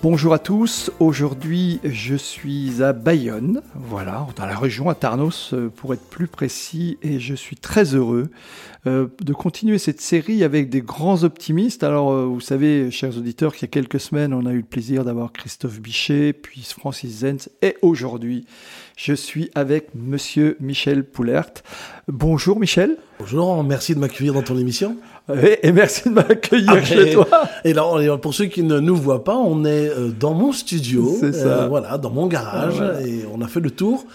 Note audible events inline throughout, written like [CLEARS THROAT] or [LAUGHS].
Bonjour à tous, aujourd'hui je suis à Bayonne, voilà, dans la région à Tarnos euh, pour être plus précis, et je suis très heureux euh, de continuer cette série avec des grands optimistes. Alors euh, vous savez, chers auditeurs, qu'il y a quelques semaines on a eu le plaisir d'avoir Christophe Bichet, puis Francis Zenz, et aujourd'hui je suis avec Monsieur Michel Poulert. Bonjour Michel. Bonjour, merci de m'accueillir dans ton émission. Et merci de m'accueillir ah, chez toi. Et là, pour ceux qui ne nous voient pas, on est euh, dans mon studio, euh, voilà, dans mon garage, et on a fait le tour.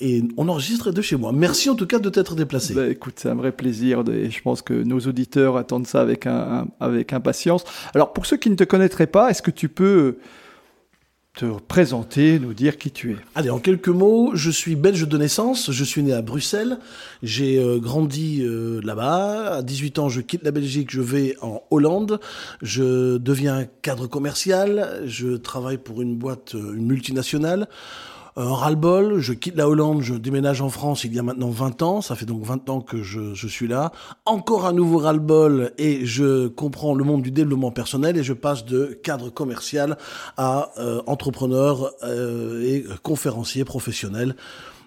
Et on enregistre de chez moi. Merci en tout cas de t'être déplacé. Bah, écoute, c'est un vrai plaisir. et je pense que nos auditeurs attendent ça avec, un, avec impatience. Alors, pour ceux qui ne te connaîtraient pas, est-ce que tu peux te présenter, nous dire qui tu es. Allez, en quelques mots, je suis belge de naissance, je suis né à Bruxelles, j'ai euh, grandi euh, là-bas, à 18 ans je quitte la Belgique, je vais en Hollande, je deviens cadre commercial, je travaille pour une boîte, euh, une multinationale, un ras-le-bol, je quitte la Hollande, je déménage en France il y a maintenant 20 ans, ça fait donc 20 ans que je, je suis là. Encore un nouveau ras-le-bol et je comprends le monde du développement personnel et je passe de cadre commercial à euh, entrepreneur euh, et conférencier professionnel.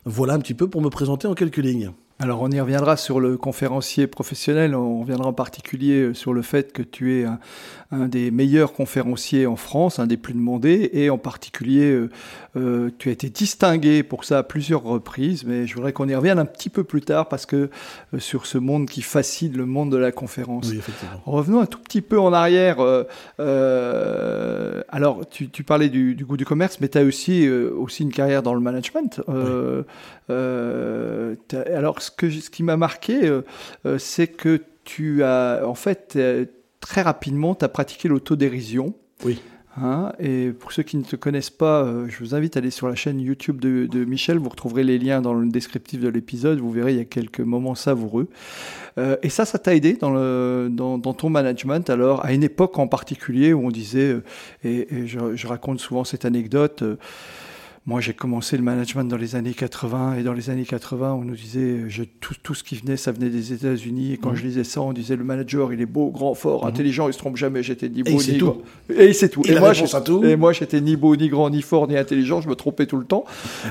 Voilà un petit peu pour me présenter en quelques lignes. Alors on y reviendra sur le conférencier professionnel, on reviendra en particulier euh, sur le fait que tu es un, un des meilleurs conférenciers en France, un des plus demandés, et en particulier, euh, euh, tu as été distingué pour ça à plusieurs reprises, mais je voudrais qu'on y revienne un petit peu plus tard parce que euh, sur ce monde qui fascine le monde de la conférence. Oui, effectivement. Revenons un tout petit peu en arrière. alors, tu, tu parlais du, du, goût du commerce, mais tu as aussi, aussi une carrière dans le management. Oui. alors, ce, que, ce qui m'a marqué, c'est que tu as, en fait, très rapidement, tu as pratiqué l'autodérision. Oui. Hein, et pour ceux qui ne te connaissent pas, euh, je vous invite à aller sur la chaîne YouTube de, de, Michel. Vous retrouverez les liens dans le descriptif de l'épisode. Vous verrez, il y a quelques moments savoureux. Euh, et ça, ça t'a aidé dans, le, dans, dans, ton management. Alors, à une époque en particulier où on disait, euh, et, et je, je, raconte souvent cette anecdote, euh, moi, j'ai commencé le management dans les années 80, et dans les années 80, on nous disait, je, tout, tout, ce qui venait, ça venait des États-Unis, et quand mmh. je lisais ça, on disait, le manager, il est beau, grand, fort, mmh. intelligent, il se trompe jamais, j'étais ni beau, et ni grand. Et c'est tout. Et, et, moi, tout. et moi, j'étais ni beau, ni grand, ni fort, ni intelligent, je me trompais tout le temps.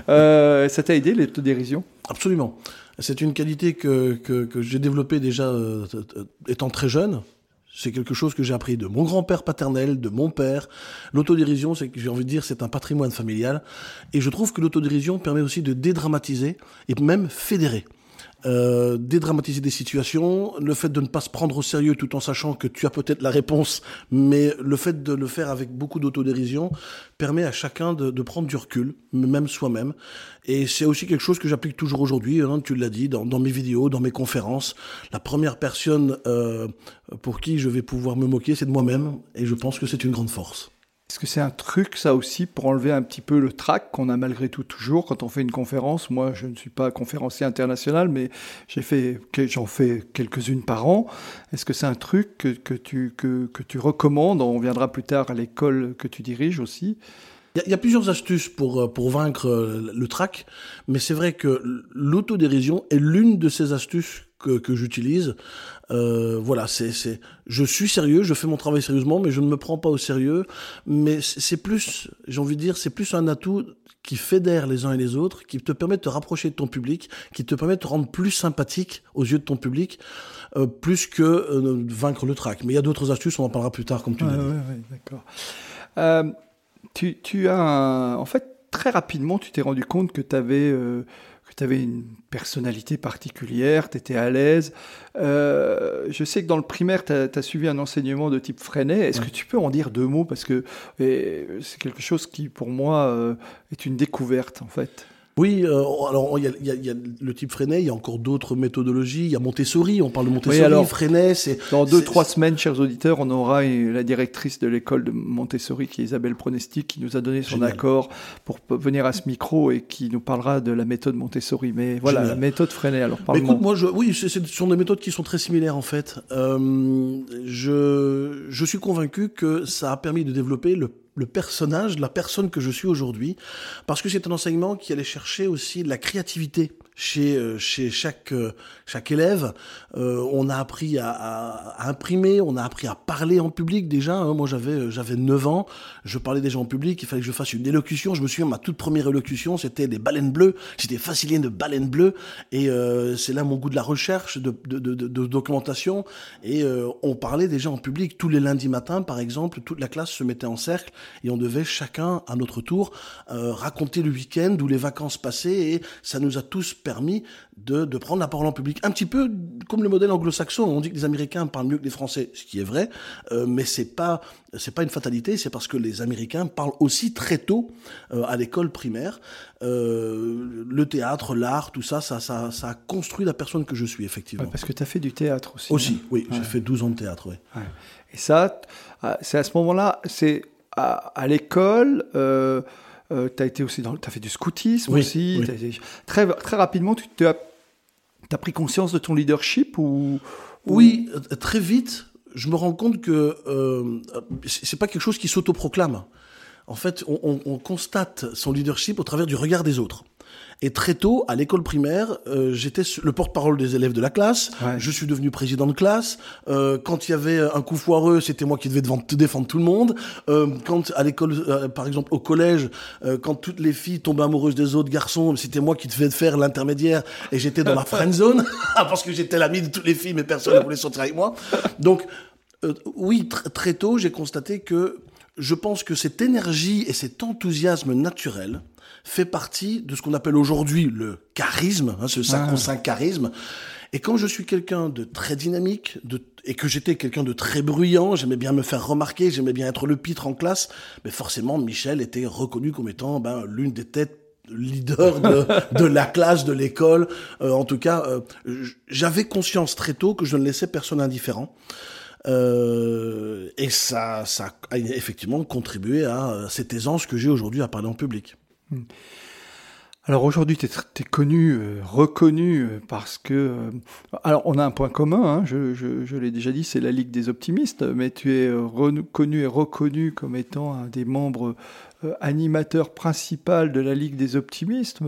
euh, ça t'a aidé, l'autodérision? Absolument. C'est une qualité que, que, que j'ai développée déjà euh, étant très jeune. C'est quelque chose que j'ai appris de mon grand-père paternel, de mon père. L'autodérision, c'est j'ai envie de dire, c'est un patrimoine familial. Et je trouve que l'autodérision permet aussi de dédramatiser et même fédérer. Euh, dédramatiser des situations, le fait de ne pas se prendre au sérieux tout en sachant que tu as peut-être la réponse, mais le fait de le faire avec beaucoup d'autodérision permet à chacun de, de, prendre du recul, même soi-même. Et c'est aussi quelque chose que j'applique toujours aujourd'hui, hein, tu l'as dit, dans, dans, mes vidéos, dans mes conférences. La première personne euh, pour qui je vais pouvoir me moquer, c'est de moi-même, et je pense que c'est une grande force. Est-ce que c'est un truc, ça aussi, pour enlever un petit peu le trac qu'on a malgré tout toujours quand on fait une conférence? Moi, je ne suis pas conférencier international, mais j'ai fait, j'en fais quelques-unes par an. Est-ce que c'est un truc que, tu, que, que tu recommandes? On viendra plus tard à l'école que tu diriges aussi. Il y, y, a plusieurs astuces pour, pour vaincre le trac, mais c'est vrai que l'autodérision est l'une de ces astuces que, que j'utilise. Euh, voilà, c'est, c'est, je suis sérieux, je fais mon travail sérieusement, mais je ne me prends pas au sérieux. Mais c'est plus, j'ai envie de dire, c'est plus un atout qui fédère les uns et les autres, qui te permet de te rapprocher de ton public, qui te permet de te rendre plus sympathique aux yeux de ton public, euh, plus que euh, vaincre le trac. Mais il y a d'autres astuces, on en parlera plus tard, comme tu ouais, l'as dit. Ouais, ouais, d'accord. Euh, tu, tu as, un... en fait, très rapidement, tu t'es rendu compte que tu avais euh, que tu avais une personnalité particulière, tu étais à l'aise. Euh, je sais que dans le primaire, tu as, as, suivi un enseignement de type Freinet. Est-ce ouais. que tu peux en dire deux mots? Parce que c'est quelque chose qui, pour moi, euh, est une découverte, en fait. Oui, euh, alors il y, y y, a, le type Freinet, il y a encore d'autres méthodologies. Il y a Montessori, on parle de Montessori, oui, alors, Freinet. C'est dans deux trois semaines, chers auditeurs, on aura la directrice de l'école de Montessori, qui est Isabelle Pronesti, qui nous a donné son Génial. accord pour venir à ce micro et qui nous parlera de la méthode Montessori. Mais voilà, Génial. la méthode Freinet. Alors parle écoute, moi, je, oui, ce sont des méthodes qui sont très similaires en fait. Euh, je, je suis convaincu que ça a permis de développer le le personnage, la personne que je suis aujourd'hui, parce que c'est un enseignement qui allait chercher aussi la créativité chez euh, chez chaque euh, chaque élève. Euh, on a appris à, à, imprimer, on a appris à parler en public déjà. Hein. Moi j'avais j'avais 9 ans, je parlais déjà en public. Il fallait que je fasse une élocution. Je me souviens ma toute première élocution, c'était des baleines bleues. J'étais fasciné de baleines bleues et c'est là mon goût de la recherche, de de, de, de documentation. Et on parlait déjà en public tous les lundis matins, par exemple. Toute la classe se mettait en cercle et on devait chacun à notre tour raconter le week-end ou les vacances passées et ça nous a tous de, de, prendre la parole en public. Un petit peu comme le modèle anglo-saxon. On dit que les Américains parlent mieux que les Français, ce qui est vrai, euh, mais c'est pas c'est pas une fatalité. C'est parce que les Américains parlent aussi très tôt euh, à l'école primaire. Euh, le théâtre, l'art, tout ça, ça, ça, ça a construit la personne que je suis effectivement. Ouais, parce que tu as fait du théâtre aussi. Aussi, hein oui. Ouais. J'ai fait 12 ans de théâtre, oui. Ouais. Et ça, c'est à ce moment-là, c'est à, à l'école. Euh, euh, tu as été aussi dans, as fait du scoutisme oui, aussi. oui. Été, très, très rapidement, tu as, as, pris conscience de ton leadership ou, ou... Oui, très vite, je me rends compte que euh, c'est pas quelque chose qui s'autoproclame. En fait, on, on, on, constate son leadership au travers du regard des autres. Et très tôt, à l'école primaire, euh, j'étais le porte-parole des élèves de la classe. Ouais. Je suis devenu président de classe. Euh, quand il y avait un coup foireux, c'était moi qui devais défendre tout le monde. Euh, quand à l'école, euh, par exemple au collège, euh, quand toutes les filles tombaient amoureuses des autres garçons, c'était moi qui devais faire l'intermédiaire et j'étais dans la [LAUGHS] friend zone [LAUGHS] parce que j'étais l'ami de toutes les filles, mais personne ne voulait sortir avec moi. Donc euh, oui, tr très tôt, j'ai constaté que je pense que cette énergie et cet enthousiasme naturel fait partie de ce qu'on appelle aujourd'hui le charisme, hein, ce sacro-saint charisme. Et quand je suis quelqu'un de très dynamique, de, et que j'étais quelqu'un de très bruyant, j'aimais bien me faire remarquer, j'aimais bien être le pitre en classe, mais forcément Michel était reconnu comme étant ben, l'une des têtes leader de, [LAUGHS] de, la classe, de l'école. Euh, en tout cas, euh, j'avais conscience très tôt que je ne laissais personne indifférent. Euh, et ça, ça a effectivement contribué à cette aisance que j'ai aujourd'hui à parler en public. Hmm. Alors aujourd'hui, tu es, connu, euh, reconnu euh, parce que... Euh, alors on a un point commun, hein, je, l'ai déjà dit, c'est la Ligue des optimistes, mais tu es reconnu et reconnu comme étant un des membres euh, animateur principal de la Ligue des optimistes,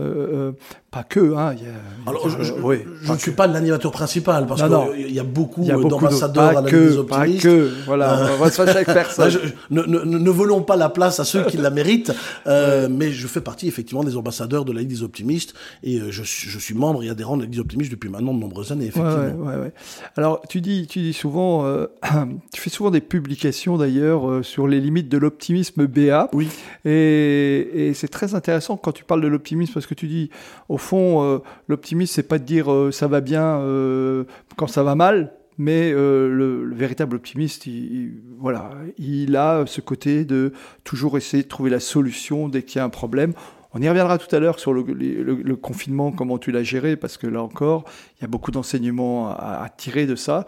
pas que. Hein, y a, Alors, je, je, oui, je ne suis pas l'animateur principal parce qu'il y a beaucoup, d'ambassadeurs à la que, Ligue des optimistes. Pas que, voilà, euh, on va se fâcher avec personne. [LAUGHS] je, ne, ne, ne, volons pas la place à ceux qui la méritent, euh, mais je fais partie effectivement des ambassadeurs de la Ligue des optimistes et je, je suis membre et adhérent de la Ligue des optimistes depuis maintenant de nombreuses années, effectivement. Ouais, ouais, ouais. Alors, tu dis, tu dis souvent, euh, [CLEARS THROAT] tu fais souvent des publications d'ailleurs sur les limites de l'optimisme BA. Oui. Et, et c'est très intéressant quand tu parles de l'optimisme parce que tu dis, au fond, euh, l'optimisme, c'est pas de dire euh, ça va bien euh, quand ça va mal, mais le, le, véritable optimiste, il, il, voilà, il a ce côté de toujours essayer de trouver la solution dès qu'il y a un problème. On y reviendra tout à l'heure sur le, confinement, comment tu l'as géré, parce que là encore, il y a beaucoup d'enseignements à, tirer de ça.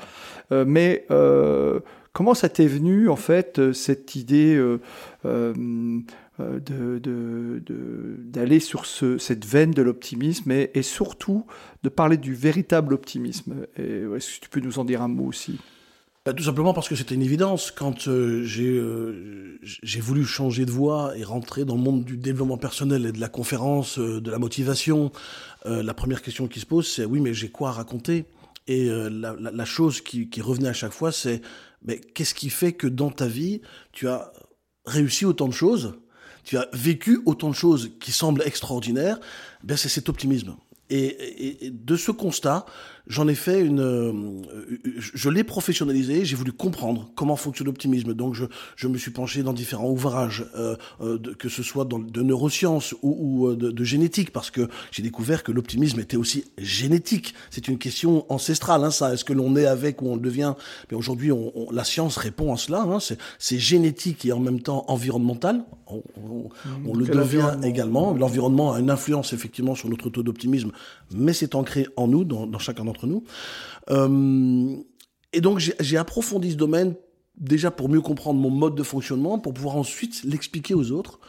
mais comment ça t'est venu, en fait, cette idée d'aller de, de, sur ce, cette veine de l'optimisme et, surtout de parler du véritable optimisme. Est-ce que tu peux nous en dire un mot aussi? Bah, tout simplement parce que c'était une évidence. Quand euh, j'ai euh, voulu changer de voie et rentrer dans le monde du développement personnel et de la conférence, euh, de la motivation, euh, la première question qui se pose, c'est oui, mais j'ai quoi à raconter? Et euh, la, chose qui, qui, revenait à chaque fois, c'est mais qu'est-ce qui fait que dans ta vie, tu as réussi autant de choses tu as vécu autant de choses qui semblent extraordinaires, ben c'est cet optimisme. Et, de ce constat, j'en ai fait une, euh, je l'ai professionnalisé, j'ai voulu comprendre comment fonctionne l'optimisme. Donc je, je me suis penché dans différents ouvrages, euh, euh que ce soit dans, de neurosciences ou, ou de, de, génétique, parce que j'ai découvert que l'optimisme était aussi génétique. C'est une question ancestrale, hein, ça. Est-ce que l'on est avec ou on le devient? Mais aujourd'hui, on, on, la science répond à cela. Hein, c'est génétique et en même temps environnemental. On, on mmh, le devient également. L'environnement a une influence effectivement sur notre taux d'optimisme, mais c'est ancré en nous, dans, dans chacun d'entre nous. Euh, et donc j'ai approfondi ce domaine déjà pour mieux comprendre mon mode de fonctionnement, pour pouvoir ensuite l'expliquer aux autres.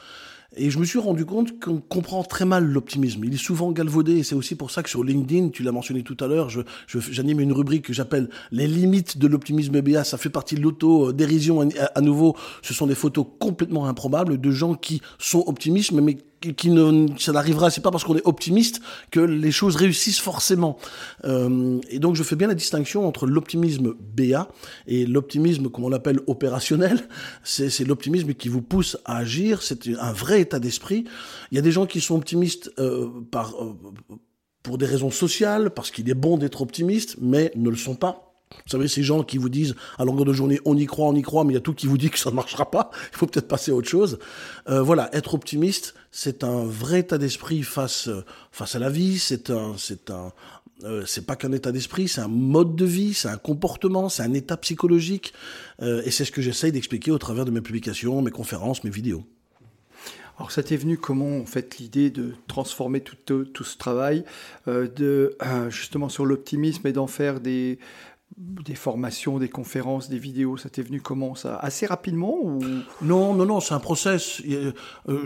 Et je me suis rendu compte qu'on comprend très mal l'optimisme. Il est souvent galvaudé et c'est aussi pour ça que sur LinkedIn, tu l'as mentionné tout à l'heure, j'anime une rubrique que j'appelle les limites de l'optimisme BA. Ça fait partie de l'auto-dérision à, nouveau. Ce sont des photos complètement improbables de gens qui sont optimistes mais qui ne, ça n'arrivera, c'est pas parce qu'on est optimiste que les choses réussissent forcément. Euh, et donc je fais bien la distinction entre l'optimisme BA et l'optimisme, comme on l'appelle, opérationnel. C'est l'optimisme qui vous pousse à agir, c'est un vrai état d'esprit. Il y a des gens qui sont optimistes euh, par, euh, pour des raisons sociales, parce qu'il est bon d'être optimiste, mais ne le sont pas. Vous savez, ces gens qui vous disent à longueur de journée, on y croit, on y croit, mais il y a tout qui vous dit que ça ne marchera pas, [LAUGHS] il faut peut-être passer à autre chose. Euh, voilà, être optimiste, c'est un vrai état d'esprit face, face à la vie, c'est un, c'est un, euh, c'est pas qu'un état d'esprit, c'est un mode de vie, c'est un comportement, c'est un état psychologique, euh, et c'est ce que j'essaye d'expliquer au travers de mes publications, mes conférences, mes vidéos. Alors ça t'est venu comment en fait l'idée de transformer tout, tout, ce travail euh, de justement sur l'optimisme et d'en faire des des formations, des conférences, des vidéos, ça t'est venu comment ça Assez rapidement ou? Non, non, non, c'est un process. Euh,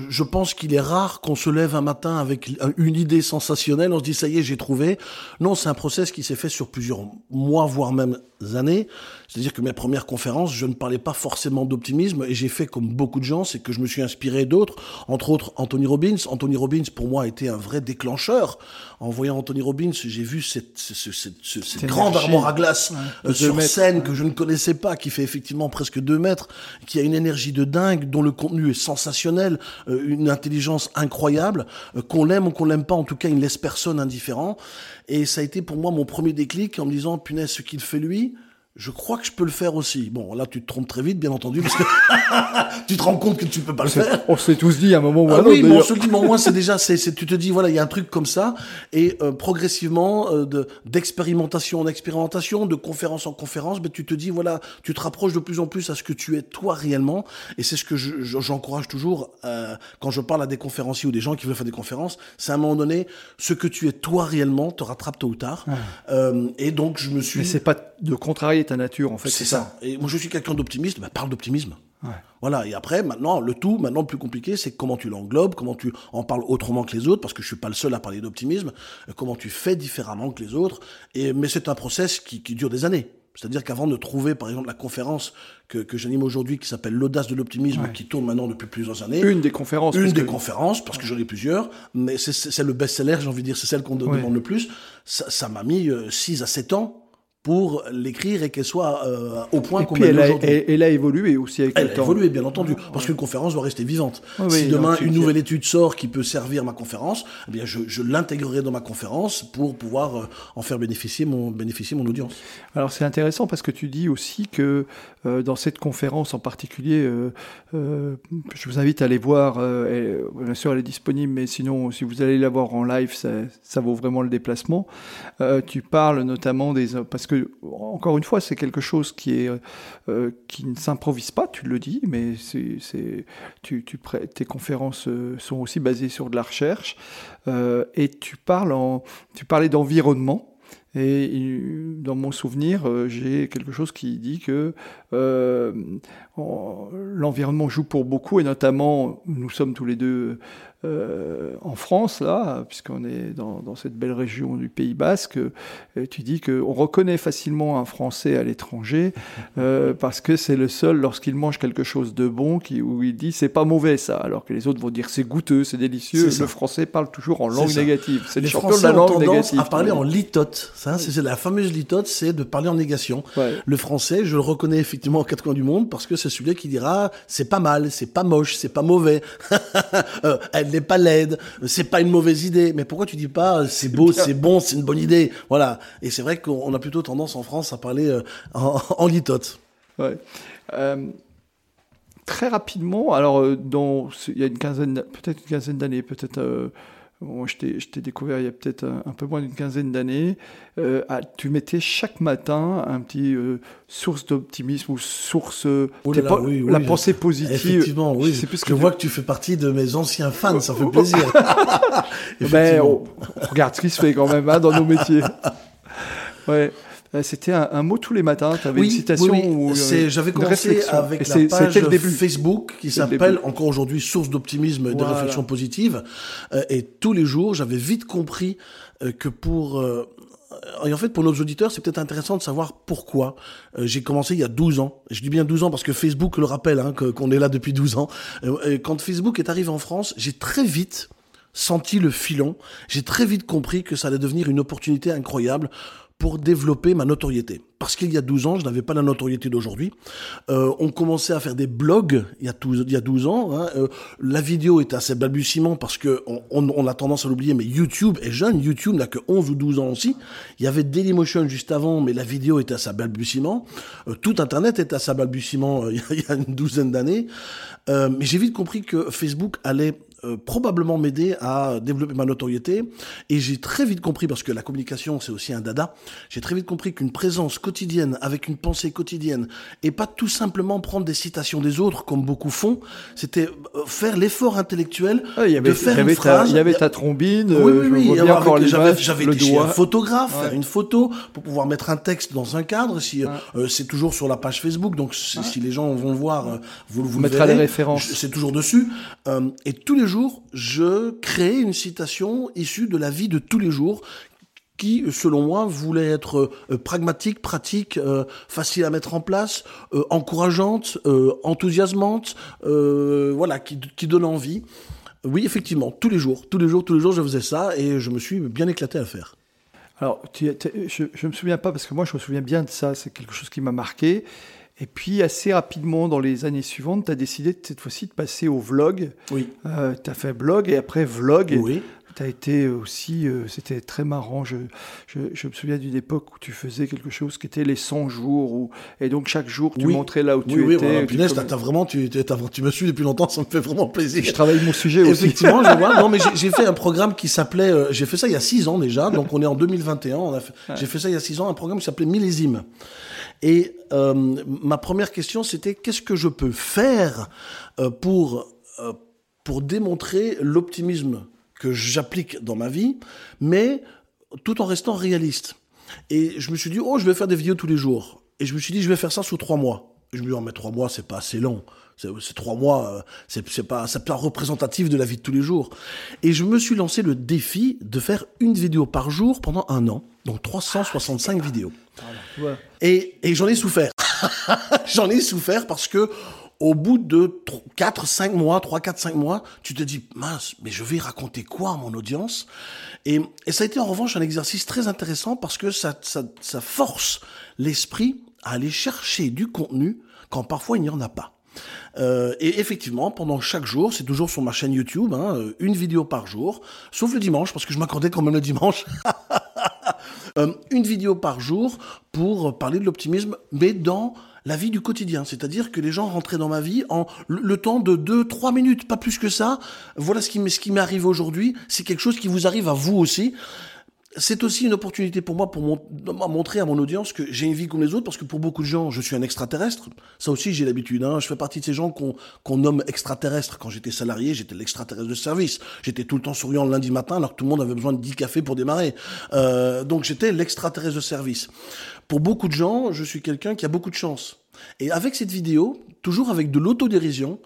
je pense qu'il est rare qu'on se lève un matin avec une idée sensationnelle, on se dit ça y est, j'ai trouvé. Non, c'est un process qui s'est fait sur plusieurs mois, voire même années. C'est-à-dire que mes premières conférences, je ne parlais pas forcément d'optimisme et j'ai fait comme beaucoup de gens, c'est que je me suis inspiré d'autres, entre autres Anthony Robbins. Anthony Robbins, pour moi, a été un vrai déclencheur. En voyant Anthony Robbins, j'ai vu cette, cette, cette, cette grande armoire à glace euh, sur scène que je ne connaissais pas, qui fait effectivement presque deux mètres, qui a une énergie de dingue, dont le contenu est sensationnel, euh, une intelligence incroyable, euh, qu'on l'aime ou qu'on l'aime pas, en tout cas, il ne laisse personne indifférent. Et ça a été pour moi mon premier déclic en me disant, punaise, ce qu'il fait lui, je crois que je peux le faire aussi. Bon, là, tu te trompes très vite, bien entendu, parce que [LAUGHS] tu te rends compte que tu peux pas le faire. On s'est tous dit à un moment ou à ah, Oui, mais on se dit, mais au moins, c'est déjà, c'est, tu te dis, voilà, il y a un truc comme ça, et euh, progressivement, euh, de, d'expérimentation en expérimentation, de conférence en conférence, ben, tu te dis, voilà, tu te rapproches de plus en plus à ce que tu es toi réellement, et c'est ce que j'encourage toujours euh, quand je parle à des conférenciers ou des gens qui veulent faire des conférences, c'est à un moment donné, ce que tu es toi réellement te rattrape tôt ou tard. Euh, et donc, je me suis. Mais c'est pas de contrarier ta nature, en fait. C'est ça. Et moi, je suis quelqu'un d'optimiste, bah, parle d'optimisme. Voilà. Et après, maintenant, le tout, maintenant, le plus compliqué, c'est comment tu l'englobes, comment tu en parles autrement que les autres, parce que je suis pas le seul à parler d'optimisme, euh, comment tu fais différemment que les autres. Et, mais c'est un process qui, qui dure des années. C'est-à-dire qu'avant de trouver, par exemple, la conférence que, que j'anime aujourd'hui, qui s'appelle l'audace de l'optimisme, qui tourne maintenant depuis plusieurs années. Une des conférences. Une des conférences, parce que j'en ai plusieurs, mais c'est le best-seller, j'ai envie de dire, c'est celle qu'on demande le plus. Ça m'a mis 6 euh, à 7 ans pour l'écrire et qu'elle soit euh, au point qu'on met aujourd'hui. Elle, elle, a évolué aussi avec elle le temps. Elle a évolué, bien entendu, parce qu'une conférence doit rester vivante. si demain une nouvelle étude sort qui peut servir ma conférence, eh bien je, je l'intégrerai dans ma conférence pour pouvoir euh, en faire bénéficier mon, bénéficier mon audience. Alors c'est intéressant parce que tu dis aussi que euh, dans cette conférence en particulier, je vous invite à aller voir. Et, bien sûr, elle est disponible, mais sinon, si vous allez la voir en live, ça, ça vaut vraiment le déplacement. tu parles notamment des parce encore une fois, c'est quelque chose qui est qui ne s'improvise pas. Tu le dis, mais tes conférences sont aussi basées sur de la recherche et tu parles en tu parlais d'environnement. Et dans mon souvenir, euh, j'ai quelque chose qui dit que euh, l'environnement joue pour beaucoup, et notamment, nous sommes tous les deux euh, en France, là, puisqu'on est dans, dans, cette belle région du Pays Basque, et tu dis qu'on reconnaît facilement un Français à l'étranger euh, parce que c'est le seul, lorsqu'il mange quelque chose de bon, qui, où il dit c'est pas mauvais ça, alors que les autres vont dire c'est goûteux, c'est délicieux. Le Français parle toujours en langue négative. C'est le champion de la langue négative. à parler en litote. Ça, c'est la fameuse litote, c'est de parler en négation. Ouais. Le français, je le reconnais effectivement aux quatre coins du monde parce que c'est celui qui dira c'est pas mal, c'est pas moche, c'est pas mauvais, [LAUGHS] Euh, elle n'est pas laide, c'est pas une mauvaise idée. Mais pourquoi tu dis pas c'est beau, c'est bon, c'est une bonne idée? Voilà. Et c'est vrai qu'on a plutôt tendance en France à parler euh, en, en litote. Ouais. Euh, très rapidement, alors euh, dans, il y a une quinzaine, peut-être une quinzaine d'années, peut-être. euh, bon, je t'ai je t'ai découvert il y a peut-être un, un peu moins d'une quinzaine d'années. euh, ah, tu mettais chaque matin un petit euh, source d'optimisme ou source euh, Oh là là, pas- oui, oui, la pensée positive. Effectivement, oui. Je plus vois que tu fais partie de mes anciens fans, ça fait plaisir. [LAUGHS] [LAUGHS] Ben, Effectivement. on, on regarde ce qui se fait quand même hein, dans nos métiers. [LAUGHS] Ouais. Euh, C'était un, un mot tous les matins. Tu avais une citation oui, oui. ou euh, C'est- J'avais commencé avec la page C'était le début. Facebook qui s'appelle encore aujourd'hui Source d'optimisme et de réflexion positive. Euh, et tous les jours, j'avais vite compris euh, que pour... euh, et en fait, pour nos auditeurs, c'est peut-être intéressant de savoir pourquoi. Euh, j'ai commencé il y a 12 ans. Je dis bien 12 ans parce que Facebook le rappelle, hein, qu'on est là depuis 12 ans. Euh, quand Facebook est arrivé en France, j'ai très vite senti le filon. J'ai très vite compris que ça allait devenir une opportunité incroyable pour développer ma notoriété. Parce qu'il y a 12 ans, je n'avais pas la notoriété d'aujourd'hui. Euh, on commençait à faire des blogs il y a 12, il y a 12 ans. hein. Euh, la vidéo était assez balbutiement parce que on, on- on a tendance à l'oublier, mais YouTube est jeune. YouTube n'a que 11 ou 12 ans aussi. Il y avait Dailymotion juste avant, mais la vidéo était à sa balbutiement. Euh, tout Internet était à sa balbutiement euh, [LAUGHS] il y a- une douzaine d'années. Euh, mais j'ai vite compris que Facebook allait euh, probablement m'aider à développer ma notoriété. Et j'ai très vite compris, parce que la communication, c'est aussi un dada, j'ai très vite compris qu'une présence quotidienne, avec une pensée quotidienne, et pas tout simplement prendre des citations des autres, comme beaucoup font, c'était euh, faire l'effort intellectuel Ah, y avait, de faire il y avait une phrase. il y avait ta trombine. Oui, euh, oui, oui. avec- encore J'avais j'avais le chez un doigt. photographe, Ouais. faire une photo pour pouvoir mettre un texte dans un cadre. Si euh, c'est toujours sur la page Facebook, donc si si les gens vont le voir, vous, vous mettra les références. C'est toujours dessus. Euh, et tous les je crée une citation issue de la vie de tous les jours qui, selon moi, voulait être euh, pragmatique, pratique, euh, facile à mettre en place, euh, encourageante, enthousiasmante, voilà, qui, donne envie. Oui, effectivement, tous les jours, tous les jours, tous les jours, je faisais ça et je me suis bien éclaté à faire. Alors, tu- je ne me souviens pas, parce que moi, je me souviens bien de ça. C'est quelque chose qui m'a marqué. Et puis, assez rapidement, dans les années suivantes, tu as décidé cette fois-ci de passer au vlog. Oui. tu as fait blog et après vlog. Oui. Tu as été aussi, euh, c'était très marrant. Je, je, je me souviens d'une époque où tu faisais quelque chose qui était les 100 jours. Où, et donc, chaque jour, tu Oui. montrais là où Oui, tu oui, étais. punaise, t'as- t'as vraiment, tu, me suis depuis longtemps, ça me fait vraiment plaisir. je travaille mon sujet aussi. Effectivement, je vois. Non, mais j'ai- fait un programme qui s'appelait. euh, j'ai fait ça il y a six ans déjà. Donc on est en 2021. On a fait- J'ai fait ça il y a six ans, un programme qui s'appelait Millésime. Et euh, ma première question, c'était qu'est-ce que je peux faire pour pour démontrer l'optimisme? Que j'applique dans ma vie, mais tout en restant réaliste. Et je me suis dit, oh, je vais faire des vidéos tous les jours. Et je me suis dit, je vais faire ça sous trois mois. Et je me dis, oh, mais trois mois, c'est pas assez long. C'est trois mois, euh, c'est pas, pas représentatif de la vie de tous les jours. Et je me suis lancé le défi de faire une vidéo par jour pendant un an. Donc 365 vidéos. Ouais. Et, et j'en ai souffert. [LAUGHS] j'en ai souffert parce que au bout de 4, 5 mois, 3, 4, 5 mois, tu te dis, mince, mais je vais raconter quoi à mon audience? Et, et ça a été en revanche un exercice très intéressant parce que ça, ça, ça force l'esprit à aller chercher du contenu quand parfois il n'y en a pas. Euh, et effectivement, pendant chaque jour, c'est toujours sur ma chaîne YouTube, hein, euh, une vidéo par jour, sauf le dimanche, parce que je m'accordais quand même le dimanche. [LAUGHS] Euh, une vidéo par jour pour parler de l'optimisme, mais dans la vie du quotidien. C'est-à-dire que les gens rentraient dans ma vie en le, temps de 2-3 minutes, pas plus que ça. Voilà ce qui, ce qui m'est arrivé aujourd'hui. C'est quelque chose qui vous arrive à vous aussi. C'est aussi une opportunité pour moi pour mon- montrer à mon audience que j'ai une vie comme les autres parce que pour beaucoup de gens, je suis un extraterrestre. Ça aussi, j'ai l'habitude. Hein. Je fais partie de ces gens qu'on nomme extraterrestres. Quand j'étais salarié, j'étais l'extraterrestre de service. J'étais tout le temps souriant le lundi matin alors que tout le monde avait besoin de 10 cafés pour démarrer. Euh, donc j'étais l'extraterrestre de service. Pour beaucoup de gens, je suis quelqu'un qui a beaucoup de chance. Et avec cette vidéo, toujours avec de l'autodérision,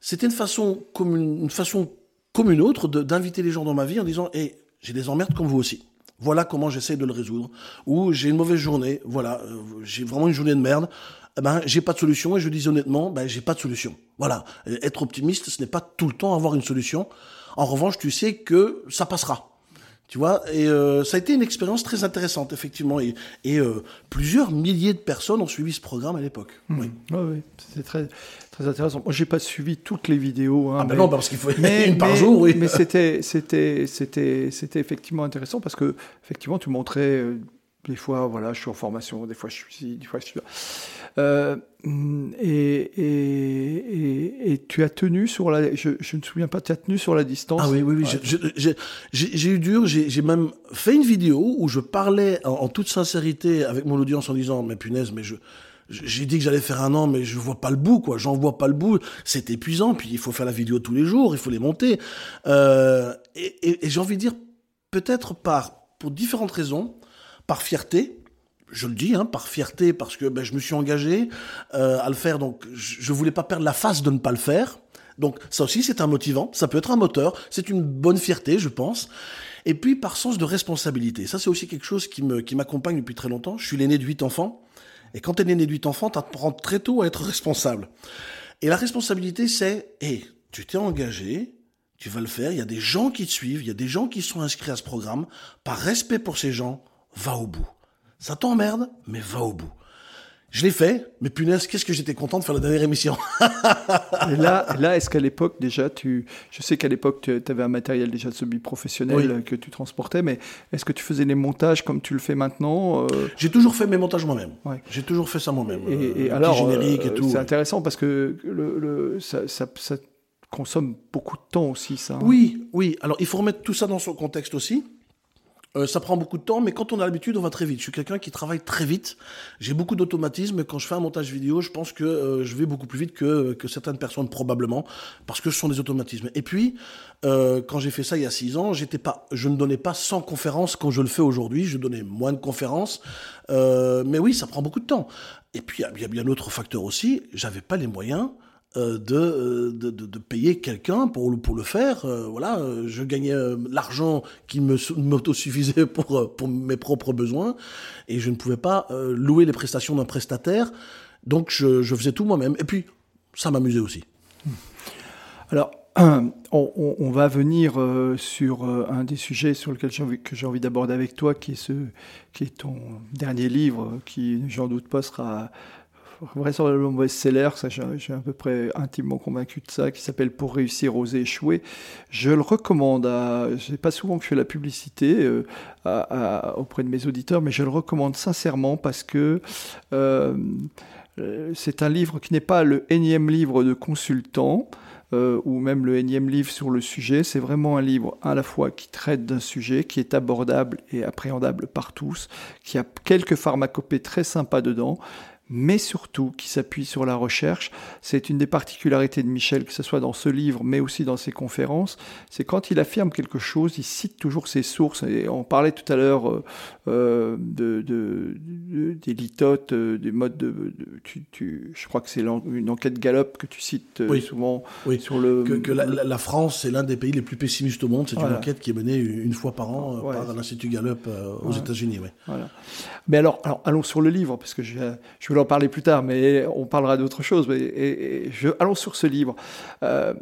c'était une façon comme une, une façon comme une autre d'inviter les gens dans ma vie en disant "Eh, j'ai des emmerdes comme vous aussi. Voilà comment j'essaie de le résoudre. Ou j'ai une mauvaise journée, voilà, euh, j'ai vraiment une journée de merde. Eh ben, j'ai pas de solution et je dis honnêtement, ben, j'ai pas de solution. Voilà. Euh, Être optimiste, ce n'est pas tout le temps avoir une solution. En revanche, tu sais que ça passera. Tu vois, et euh, ça a été une expérience très intéressante, effectivement. Et, et euh, plusieurs milliers de personnes ont suivi ce programme à l'époque. Hmm. Oui. Ouais, ouais, c'était très, très intéressant. Moi, j'ai pas suivi toutes les vidéos. Hein, Ah ben mais- non, parce qu'il faut mais, [LAUGHS] une par mais- jour, oui. Mais c'était, c'était, c'était, c'était effectivement intéressant parce que effectivement, tu montrais euh, des fois, voilà, je suis en formation, des fois je suis ici, des fois je suis là. Euh, et, et, et, et tu as tenu sur la, je, je ne me souviens pas, tu as tenu sur la distance? Ah oui, oui, oui. Ouais. j'ai- eu dur. J'ai même fait une vidéo où je parlais en, en toute sincérité avec mon audience en disant, mais punaise, mais je j'ai dit que j'allais faire un an, mais je vois pas le bout, quoi. J'en vois pas le bout. C'est épuisant. Puis il faut faire la vidéo tous les jours, il faut les monter. Euh, et j'ai envie de dire, peut-être par pour différentes raisons, par fierté. Je le dis, hein, par fierté, parce que ben, je me suis engagé euh, à le faire. Donc, je, je voulais pas perdre la face de ne pas le faire. Donc, ça aussi, c'est un motivant. Ça peut être un moteur. C'est une bonne fierté, je pense. Et puis, par sens de responsabilité. Ça, c'est aussi quelque chose qui me qui m'accompagne depuis très longtemps. Je suis l'aîné de huit enfants. Et quand tu es l'aîné de huit enfants, tu apprends très tôt à être responsable. Et la responsabilité, c'est, hé, tu t'es engagé, tu vas le faire, il y a des gens qui te suivent, il y a des gens qui sont inscrits à ce programme. Par respect pour ces gens, va au bout. Ça t'emmerde, mais va au bout. Je l'ai fait, mais punaise, qu'est-ce que j'étais content de faire la dernière émission. [LAUGHS] Et là, là est-ce qu'à l'époque déjà, tu, je sais qu'à l'époque tu avais un matériel déjà semi-professionnel Oui. que tu transportais, mais est-ce que tu faisais les montages comme tu le fais maintenant euh, J'ai toujours fait mes montages moi-même. Ouais. J'ai toujours fait ça moi-même. Et, Euh, et alors, générique euh, et tout. c'est ouais. intéressant parce que le, le- ça, ça- ça consomme beaucoup de temps aussi, ça. hein. Oui, oui. Alors, il faut remettre tout ça dans son contexte aussi. Euh, ça prend beaucoup de temps, mais quand on a l'habitude, on va très vite. Je suis quelqu'un qui travaille très vite. J'ai beaucoup d'automatisme. Quand je fais un montage vidéo, je pense que euh, je vais beaucoup plus vite que, que certaines personnes probablement, parce que ce sont des automatismes. Et puis, euh, quand j'ai fait ça il y a six ans, j'étais pas, je ne donnais pas 100 conférences comme je le fais aujourd'hui. Je donnais moins de conférences, mais oui, ça prend beaucoup de temps. Et puis, il y a- bien d'autres facteurs aussi. J'avais pas les moyens de, euh, de, de, payer quelqu'un pour, pour le faire. Euh, voilà, euh, je gagnais euh, l'argent qui me m'autosuffisait pour, euh, pour mes propres besoins et je ne pouvais pas euh, louer les prestations d'un prestataire. Donc je, faisais tout moi-même. Et puis, ça m'amusait aussi. Alors, [CLEARS THROAT] on, va venir euh, sur euh, un des sujets sur lequel j'ai envie, envie d'aborder avec toi, qui est, ce, qui est ton dernier livre, euh, qui, j'en doute pas, sera vraisemblablement best-seller. Ça, j'ai à peu près intimement convaincu de ça, qui s'appelle Pour réussir, oser échouer. Je le recommande. Je sais pas souvent que je fais la publicité euh, auprès de mes auditeurs, mais je le recommande sincèrement parce que. euh, c'est un livre qui n'est pas le énième livre de consultant, euh, ou même le énième livre sur le sujet. C'est vraiment un livre à la fois qui traite d'un sujet, qui est abordable et appréhendable par tous, qui a quelques pharmacopées très sympas dedans, mais surtout qui s'appuie sur la recherche. C'est une des particularités de Michel, que ce soit dans ce livre, mais aussi dans ses conférences, c'est quand il affirme quelque chose, il cite toujours ses sources. Et on parlait tout à l'heure euh, euh, de, de- de- des litotes, euh, des modes de... de- tu, tu- je crois que c'est une enquête Gallup que tu cites euh, Oui. souvent Oui. sur le... Que, que la, France est l'un des pays les plus pessimistes au monde. C'est Voilà. une enquête qui est menée une fois par an Ouais. par l'Institut Gallup aux Ouais. États-Unis. Ouais. Voilà. Mais alors, alors, allons sur le livre, parce que je, je en parler plus tard, mais on parlera d'autre chose. Mais et- allons sur ce livre. Euh,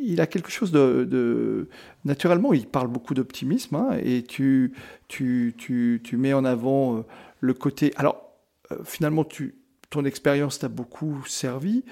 il a quelque chose de, de- Naturellement, il parle beaucoup d'optimisme, hein, et tu, tu, tu, tu mets en avant euh, le côté... Alors, euh, finalement, tu, ton expérience t'a beaucoup servi,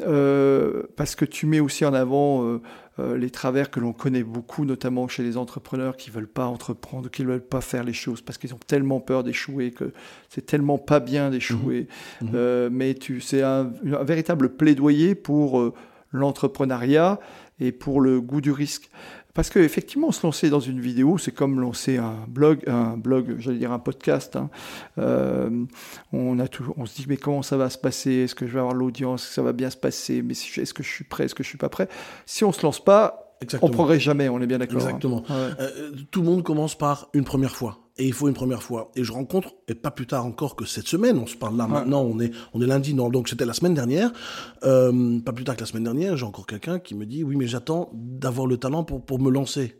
euh, parce que tu mets aussi en avant... euh, euh, les travers que l'on connaît beaucoup, notamment chez les entrepreneurs qui veulent pas entreprendre, qui veulent pas faire les choses parce qu'ils ont tellement peur d'échouer que c'est tellement pas bien d'échouer. Mhm. Euh, mais tu, c'est un, un véritable plaidoyer pour l'entrepreneuriat et pour le goût du risque. Parce que effectivement, se lancer dans une vidéo, c'est comme lancer un blog, un blog, j'allais dire un podcast. hein. Euh, on a on se dit mais comment ça va se passer? Est-ce que je vais avoir l'audience? Est-ce que ça va bien se passer? Mais si- est-ce que je suis prêt? Est-ce que je suis pas prêt? Si on se lance pas, on Exactement. progresse jamais. On est bien d'accord. hein. Exactement. Ouais. Euh, tout le monde commence par une première fois. Et il faut une première fois. Et je rencontre, et pas plus tard encore que cette semaine, on se parle là maintenant, on est, on est lundi, non, donc c'était la semaine dernière, euh, pas plus tard que la semaine dernière, j'ai encore quelqu'un qui me dit, oui, mais j'attends d'avoir le talent pour, pour me lancer.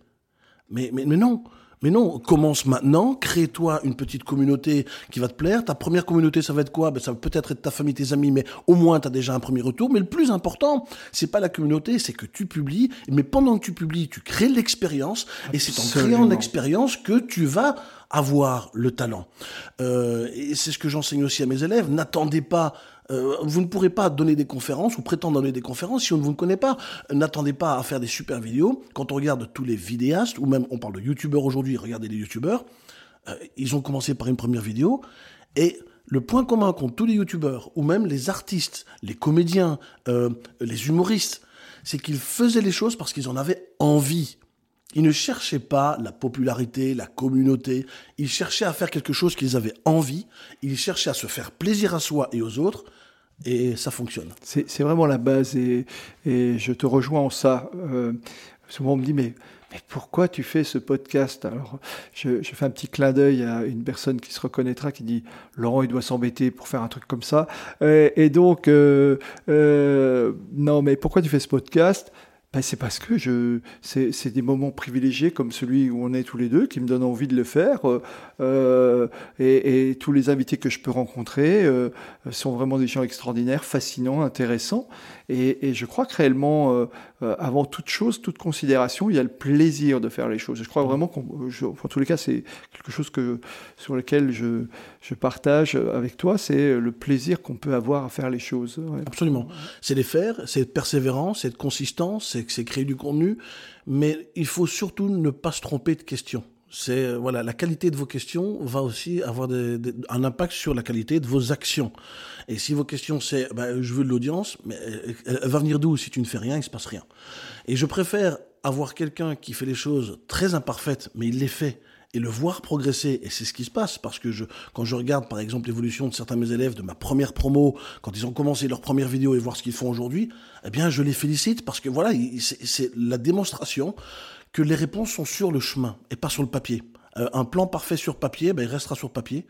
Mais, mais, mais non. Mais non, commence maintenant, crée-toi une petite communauté qui va te plaire. Ta première communauté, ça va être quoi? Ben, Ça va peut-être être ta famille, tes amis, mais au moins tu as déjà un premier retour. Mais le plus important, c'est pas la communauté, c'est que tu publies. Mais pendant que tu publies, tu crées l'expérience. Et c'est en créant l'expérience que tu vas avoir le talent. Euh, et c'est ce que j'enseigne aussi à mes élèves. N'attendez pas euh, vous ne pourrez pas donner des conférences ou prétendre donner des conférences si on ne vous connaît pas. N'attendez pas à faire des super vidéos. Quand on regarde tous les vidéastes, ou même on parle de youtubeurs aujourd'hui, regardez les youtubeurs, euh, ils ont commencé par une première vidéo et le point commun qu'ont tous les youtubeurs, ou même les artistes, les comédiens, euh, les humoristes, c'est qu'ils faisaient les choses parce qu'ils en avaient envie. Ils ne cherchaient pas la popularité, la communauté. Ils cherchaient à faire quelque chose qu'ils avaient envie. Ils cherchaient à se faire plaisir à soi et aux autres. Et ça fonctionne. C'est vraiment la base. Et, je te rejoins en ça. Euh, souvent, on me dit, mais, pourquoi tu fais ce podcast? Alors, je, fais un petit clin d'œil à une personne qui se reconnaîtra, qui dit, Laurent, il doit s'embêter pour faire un truc comme ça. Et, et donc, euh, euh, non, mais pourquoi tu fais ce podcast? Ben, c'est parce que je, c'est, des moments privilégiés comme celui où on est tous les deux qui me donnent envie de le faire. Euh, euh et, et, tous les invités que je peux rencontrer euh, sont vraiment des gens extraordinaires, fascinants, intéressants. Et, et je crois que réellement, euh, euh, avant toute chose, toute considération, il y a le plaisir de faire les choses. Je crois vraiment qu'en tous les cas, c'est quelque chose que, sur lequel je, je partage avec toi, c'est le plaisir qu'on peut avoir à faire les choses. Absolument. C'est les faire, c'est être persévérant, c'est être consistant, c'est créer du contenu, mais il faut surtout ne pas se tromper de questions c'est euh, voilà la qualité de vos questions va aussi avoir des, des, un impact sur la qualité de vos actions. Et si vos questions c'est bah, je veux de l'audience, mais elle, elle, va venir d'où si tu ne fais rien, il se passe rien. Et je préfère avoir quelqu'un qui fait les choses très imparfaites, mais il les fait et le voir progresser. Et c'est ce qui se passe parce que je, quand je regarde par exemple l'évolution de certains de mes élèves de ma première promo, quand ils ont commencé leur première vidéo et voir ce qu'ils font aujourd'hui, eh bien je les félicite parce que voilà, c'est la démonstration que les réponses sont sur le chemin et pas sur le papier. Euh, un plan parfait sur papier, ben, il restera sur papier.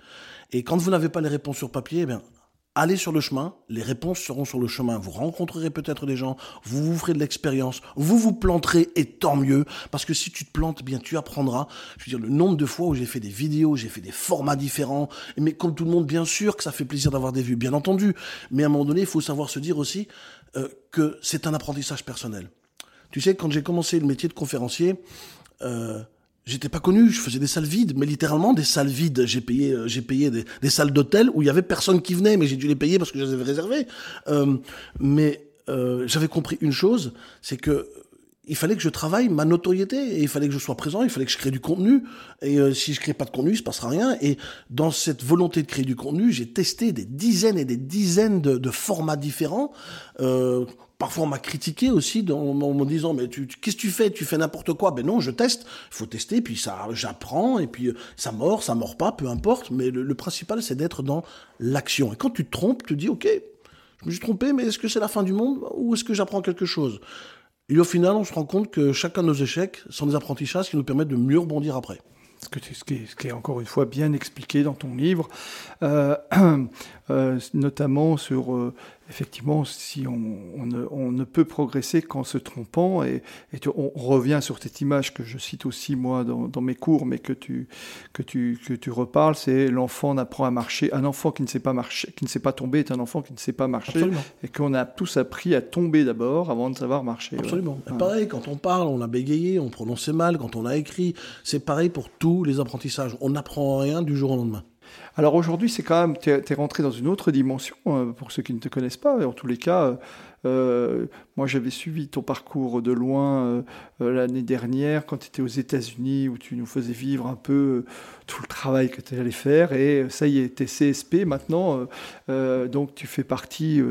Et quand vous n'avez pas les réponses sur papier, ben, allez sur le chemin, les réponses seront sur le chemin. Vous rencontrerez peut-être des gens, vous vous ferez de l'expérience, vous vous planterez et tant mieux, parce que si tu te plantes, eh bien tu apprendras. Je veux dire, le nombre de fois où j'ai fait des vidéos, j'ai fait des formats différents, mais comme tout le monde, bien sûr que ça fait plaisir d'avoir des vues, bien entendu. Mais à un moment donné, il faut savoir se dire aussi euh, que c'est un apprentissage personnel. Tu sais, quand j'ai commencé le métier de conférencier, euh, j'étais pas connu, je faisais des salles vides, mais littéralement des salles vides. J'ai payé, euh, j'ai payé des, salles d'hôtel où il y avait personne qui venait, mais j'ai dû les payer parce que je les avais réservées. Euh, mais euh, j'avais compris une chose, c'est que il fallait que je travaille ma notoriété et il fallait que je sois présent, il fallait que je crée du contenu. Et euh, si je crée pas de contenu, il se passera rien. Et dans cette volonté de créer du contenu, j'ai testé des dizaines et des dizaines de, de formats différents. Euh, Parfois, on m'a critiqué aussi en, me disant mais tu, qu'est-ce que tu fais? Tu fais n'importe quoi Ben non, je teste. Il faut tester, puis ça, j'apprends, et puis ça mord, ça mord pas, peu importe. Mais le, principal, c'est d'être dans l'action. Et quand tu te trompes, tu te dis ok, je me suis trompé, mais est-ce que c'est la fin du monde ou est-ce que j'apprends quelque chose? Et au final, on se rend compte que chacun de nos échecs sont des apprentissages qui nous permettent de mieux rebondir après. Ce, qui est, encore une fois bien expliqué dans ton livre, euh, [CLEARS THROAT] euh, notamment sur euh, effectivement, si on, on, ne, on, ne, peut progresser qu'en se trompant, et, et tu, on revient sur cette image que je cite aussi moi dans, dans mes cours, mais que tu, que tu, que tu reparles, c'est l'enfant n'apprend à marcher. Un enfant qui ne sait pas marcher, qui ne sait pas tomber est un enfant qui ne sait pas marcher, Absolument. et qu'on a tous appris à tomber d'abord avant de savoir marcher. Absolument. Ouais. Pareil, quand on parle, on a bégayé, on prononçait mal, quand on a écrit, c'est pareil pour tous les apprentissages. On n'apprend rien du jour au lendemain. Alors aujourd'hui, c'est quand même, tu es, rentré dans une autre dimension, euh, pour ceux qui ne te connaissent pas, en tous les cas, euh, moi j'avais suivi ton parcours de loin euh, l'année dernière, quand tu étais aux États-Unis, où tu nous faisais vivre un peu tout le travail que tu allais faire, et ça y est, tu es CSP maintenant, donc tu fais partie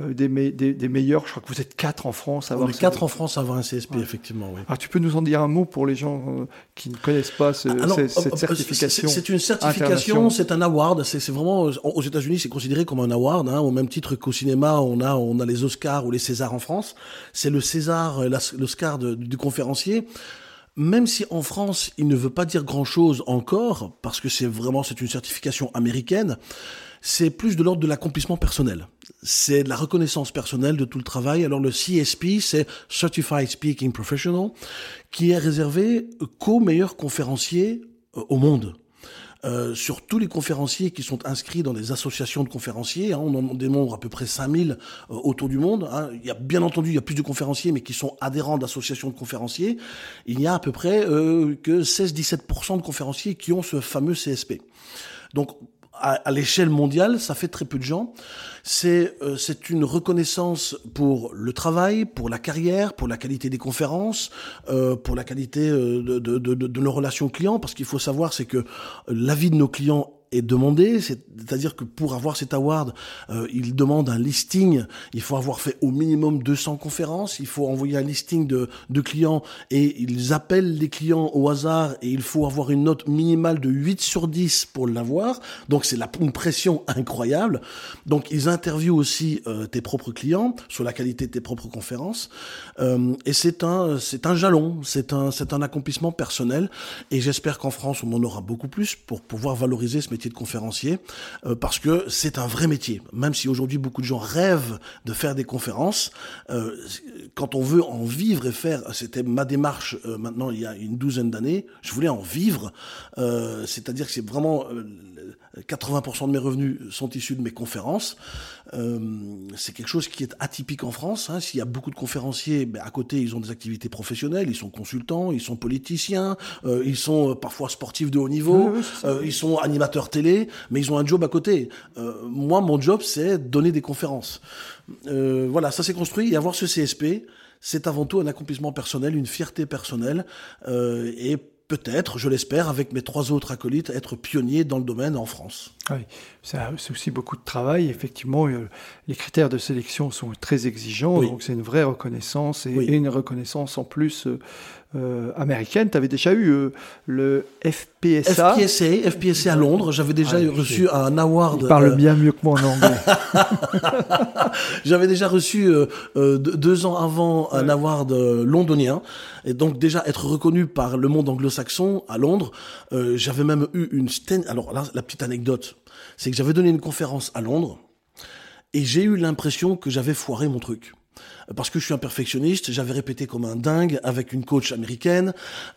des, me des, des, meilleurs, je crois que vous êtes quatre en France. À avoir On est quatre en France à avoir un CSP, ouais. effectivement, oui. Alors tu peux nous en dire un mot pour les gens qui ne connaissent pas ce, Alors, cette certification C'est une certification, c'est un award. C'est vraiment aux États-Unis, c'est considéré comme un award, hein, au même titre qu'au cinéma, on a on a les Oscars ou les Césars en France. C'est le César, l'Oscar du conférencier. Même si en France, il ne veut pas dire grand-chose encore, parce que c'est vraiment c'est une certification américaine. c'est plus de l'ordre de l'accomplissement personnel. C'est de la reconnaissance personnelle de tout le travail. Alors le CSP, c'est Certified Speaking Professional, qui est réservé qu'aux meilleurs conférenciers euh, au monde. Euh, sur tous les conférenciers qui sont inscrits dans des associations de conférenciers, hein, on en dénombre à peu près 5000 euh, autour du monde. Hein. Il y a bien entendu, il y a plus de conférenciers, mais qui sont adhérents d'associations de conférenciers. Il y a à peu près euh, que 16-17% de conférenciers qui ont ce fameux CSP. Donc à, l'échelle mondiale, ça fait très peu de gens. C'est euh, c'est une reconnaissance pour le travail, pour la carrière, pour la qualité des conférences, euh, pour la qualité euh, de, de, de, de nos relations clients. Parce qu'il faut savoir, c'est que l'avis de nos clients est demandé, c'est-à-dire que pour avoir cet award, euh, il demande un listing, il faut avoir fait au minimum 200 conférences, il faut envoyer un listing de, de clients et ils appellent les clients au hasard et il faut avoir une note minimale de 8 sur 10 pour l'avoir, donc c'est une pression incroyable. Donc ils interviewent aussi euh, tes propres clients sur la qualité de tes propres conférences. Euh, et c'est un, c'est un jalon, c'est un, c'est un accomplissement personnel. Et j'espère qu'en France on en aura beaucoup plus pour pouvoir valoriser ce métier de conférencier euh, parce que c'est un vrai métier. Même si aujourd'hui beaucoup de gens rêvent de faire des conférences, euh, quand on veut en vivre et faire, c'était ma démarche euh, maintenant il y a une douzaine d'années, je voulais en vivre, c'est-à-dire que c'est vraiment 80% de mes revenus sont issus de mes conférences. Euh, c'est quelque chose qui est atypique en France. Hein. S'il y a beaucoup de conférenciers, ben, à côté, ils ont des activités professionnelles, ils sont consultants, ils sont politiciens, euh, ils sont euh, parfois sportifs de haut niveau, euh, ils sont animateurs télé, mais ils ont un job à côté. Euh, moi, mon job, c'est donner des conférences. voilà, ça s'est construit. Et avoir ce CSP, c'est avant tout un accomplissement personnel, une fierté personnelle, et peut-être, je l'espère, avec mes trois autres acolytes, être pionnier dans le domaine en France. Oui, c'est aussi beaucoup de travail. Effectivement, euh, les critères de sélection sont très exigeants, donc c'est une vraie reconnaissance et, une reconnaissance en plus euh, euh, américaine. Tu avais déjà eu le FPSA. FPSA, FPSA à Londres. J'avais déjà ah, reçu un award. Il parle bien mieux que moi en anglais. [LAUGHS] J'avais déjà reçu deux ans avant un award londonien. Et donc déjà être reconnu par le monde anglo-saxon à Londres. J'avais même eu une... Alors là, la petite anecdote c'est que j'avais donné une conférence à Londres et j'ai eu l'impression que j'avais foiré mon truc. Parce que je suis un perfectionniste, j'avais répété comme un dingue avec une coach américaine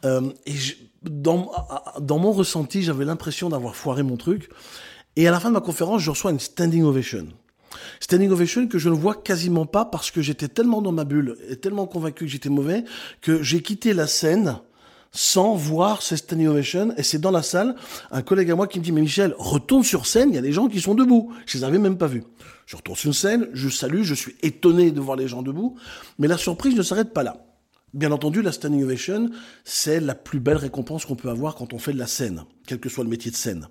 euh, et dans, dans mon ressenti, j'avais l'impression d'avoir foiré mon truc. Et à la fin de ma conférence, je reçois une standing ovation. Standing ovation que je ne vois quasiment pas parce que j'étais tellement dans ma bulle et tellement convaincu que j'étais mauvais que j'ai quitté la scène sans voir ces standing ovation. Et c'est dans la salle, un collègue à moi qui me dit, mais Michel, retourne sur scène, il y a des gens qui sont debout. Je les avais même pas vus. Je retourne sur scène, je salue, je suis étonné de voir les gens debout. Mais la surprise ne s'arrête pas là. Bien entendu, la standing ovation, c'est la plus belle récompense qu'on peut avoir quand on fait de la scène, quel que soit le métier de scène.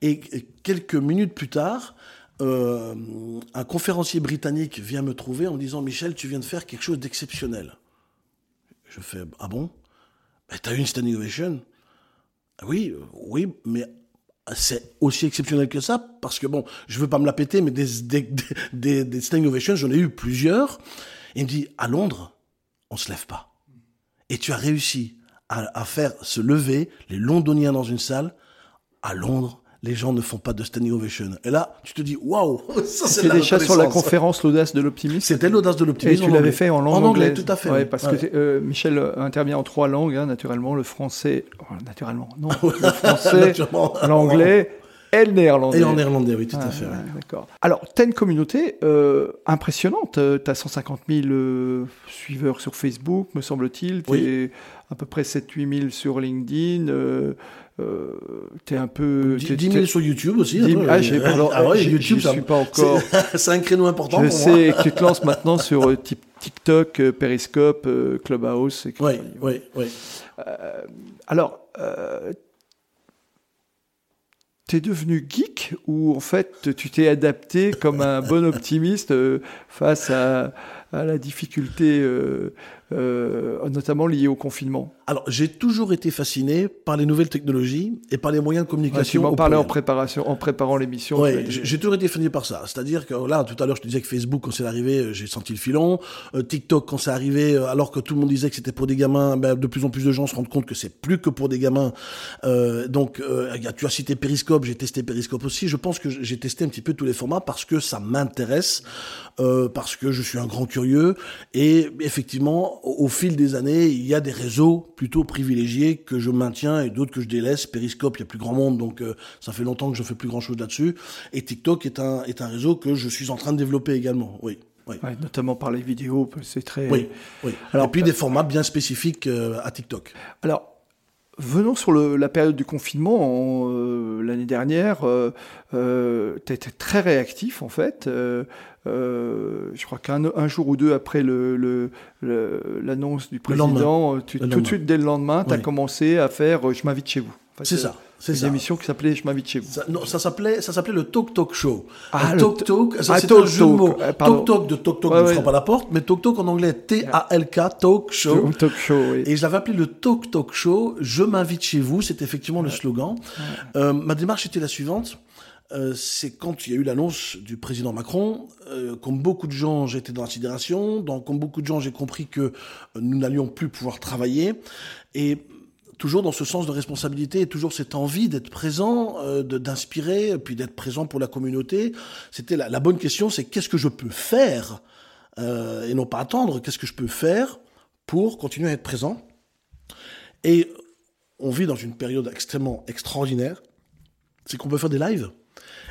Et quelques minutes plus tard, euh, un conférencier britannique vient me trouver en me disant Michel, tu viens de faire quelque chose d'exceptionnel. Je fais ah bon? T'as eu une standing ovation? Oui, euh, oui, mais c'est aussi exceptionnel que ça, parce que bon, je veux pas me la péter, mais des, des, des, ovations, j'en ai eu plusieurs. Il me dit, à Londres, on se lève pas. Et tu as réussi à, à faire se lever les Londoniens dans une salle. À Londres, les gens ne font pas de standing ovation. Et là, tu te dis, waouh, [LAUGHS] ça c'est déjà sur la conférence l'audace de l'optimisme. C'était l'audace de l'optimisme. Et tu l'avais fait en langue en anglais, tout à fait. parce que euh, Michel intervient en trois langues, hein, naturellement, le français, oh, naturellement, non, [LAUGHS] le français, l'anglais. Et le néerlandais. Et en néerlandais, oui, tout à fait. D'accord. Alors, tu as une communauté euh, impressionnante. Tu as 150 000 suiveurs sur Facebook, me semble-t-il. Tu es à peu près 7-8 000 sur LinkedIn. Euh, euh, t'es un peu. 10, 000 sur YouTube aussi. ah, j'ai pas, ah ouais, YouTube, je suis pas encore. [LAUGHS] C'est un créneau important. Je pour sais que tu te lances maintenant sur euh, TikTok, euh, Periscope, Clubhouse. Oui, oui, oui. alors, t'es devenu geek ou en fait tu t'es adapté comme un bon optimiste face à à la difficulté, euh, notamment liée au confinement Alors, j'ai toujours été fasciné par les nouvelles technologies et par les moyens de communication. tu m'en parlais en, préparation, en préparant l'émission. Ouais, tu- j'ai toujours été fasciné par ça. C'est-à-dire que là, tout à l'heure, je te disais que Facebook, quand c'est arrivé, euh, j'ai senti le filon. Euh, TikTok, quand c'est arrivé, alors que tout le monde disait que c'était pour des gamins, ben, de plus en plus de gens se rendent compte que c'est plus que pour des gamins. Euh, donc, tu as cité Periscope, j'ai testé Periscope aussi. Je pense que j'ai testé un petit peu tous les formats parce que ça m'intéresse, parce que je suis un grand curieux. Et effectivement, au, au fil des années, il y a des réseaux plutôt privilégiés que je maintiens et d'autres que je délaisse. Periscope, il y a plus grand monde, donc euh, ça fait longtemps que je fais plus grand chose là-dessus. Et TikTok est un, est un réseau que je suis en train de développer également. Oui. Oui. Ouais, notamment par les vidéos, c'est très. Oui, oui. Alors, et puis des formats bien spécifiques euh, à TikTok. Alors, venons sur le- la période du confinement. en, euh, L'année dernière, tu étais très réactif, en fait. Euh, euh, je crois qu'un un jour ou deux après le- le- le- l'annonce du président, tu- tout de suite, dès le lendemain, tu as Oui. commencé à faire euh, Je m'invite chez vous. C'est euh, ça, c'est Une émission qui s'appelait Je m'invite chez vous. Ça, non, ça s'appelait, ça s'appelait le Talk Talk Show. Ah, le Talk Talk, ah, c'est Talk un jeu de Talk, mots. pardon. Talk Talk de Talk Talk Ouais, ne ouais. frappe à la porte, mais Talk Talk en anglais T-A-L-K, Talk Show. Talk show, oui. Et je l'avais appelé le Talk Talk Show. Je m'invite chez vous. C'est effectivement le slogan. Euh, ma démarche était la suivante. Euh, c'est quand il y a eu l'annonce du président Macron, euh, comme beaucoup de gens, j'étais dans la sidération. Donc, comme beaucoup de gens, j'ai compris que euh, nous n'allions plus pouvoir travailler. Et toujours dans ce sens de responsabilité et toujours cette envie d'être présent, euh, d'inspirer, puis d'être présent pour la communauté. C'était la, bonne question, c'est qu'est-ce que je peux faire euh, et non pas attendre. Qu'est-ce que je peux faire pour continuer à être présent Et on vit dans une période extrêmement extraordinaire. C'est qu'on peut faire des lives.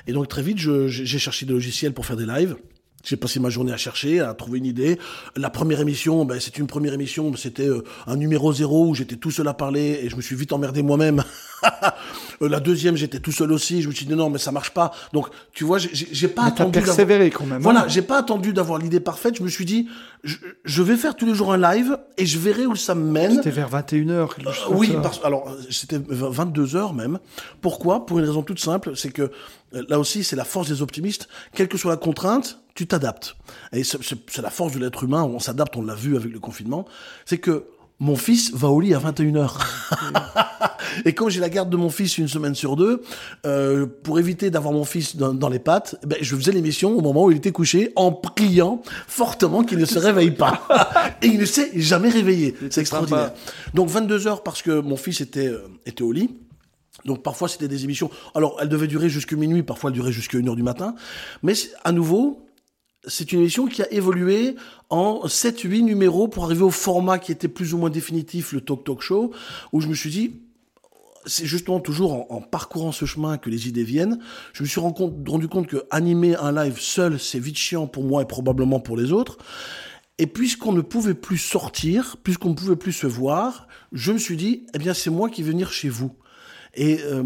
Et donc très vite, j'ai cherché des logiciels pour faire des lives. J'ai passé ma journée à chercher, à trouver une idée. La première émission, ben, c'était une première émission, c'était euh, un numéro zéro où j'étais tout seul à parler et je me suis vite emmerdé moi-même. [LAUGHS] Euh, la deuxième, j'étais tout seul aussi. Je me suis dit non, mais ça marche pas. Donc, tu vois, j'ai- pas Mais attendu. persévéré quand même. hein. Voilà, j'ai pas attendu d'avoir l'idée parfaite. Je me suis dit, je, je vais faire tous les jours un live et je verrai où ça me mène. C'était vers 21h. Euh, oui, parce, alors c'était 22 heures même. Pourquoi? Pour une raison toute simple, c'est que euh, là aussi c'est la force des optimistes. Quelle que soit la contrainte, tu t'adaptes. Et c'est- la force de l'être humain. On s'adapte, on l'a vu avec le confinement. C'est que mon fils va au lit à 21h. Et comme [LAUGHS] j'ai la garde de mon fils une semaine sur deux, euh, pour éviter d'avoir mon fils dans, dans les pattes, eh ben, je faisais l'émission au moment où il était couché en priant fortement qu'il ne se réveille pas. [LAUGHS] Et il ne s'est jamais réveillé. C'est extraordinaire. Donc 22 heures parce que mon fils était, euh, était au lit. Donc parfois c'était des émissions. Alors elles devaient durer jusqu'à minuit, parfois elles duraient jusqu'à 1h du matin. Mais à nouveau, c'est une émission qui a évolué en 7-8 numéros pour arriver au format qui était plus ou moins définitif, le Talk Talk Show, où je me suis dit, c'est justement toujours en, parcourant ce chemin que les idées viennent. Je me suis rendu compte, rendu compte que animer un live seul, c'est vite chiant pour moi et probablement pour les autres. Et puisqu'on ne pouvait plus sortir, puisqu'on ne pouvait plus se voir, je me suis dit, eh bien, c'est moi qui vais venir chez vous. Et euh,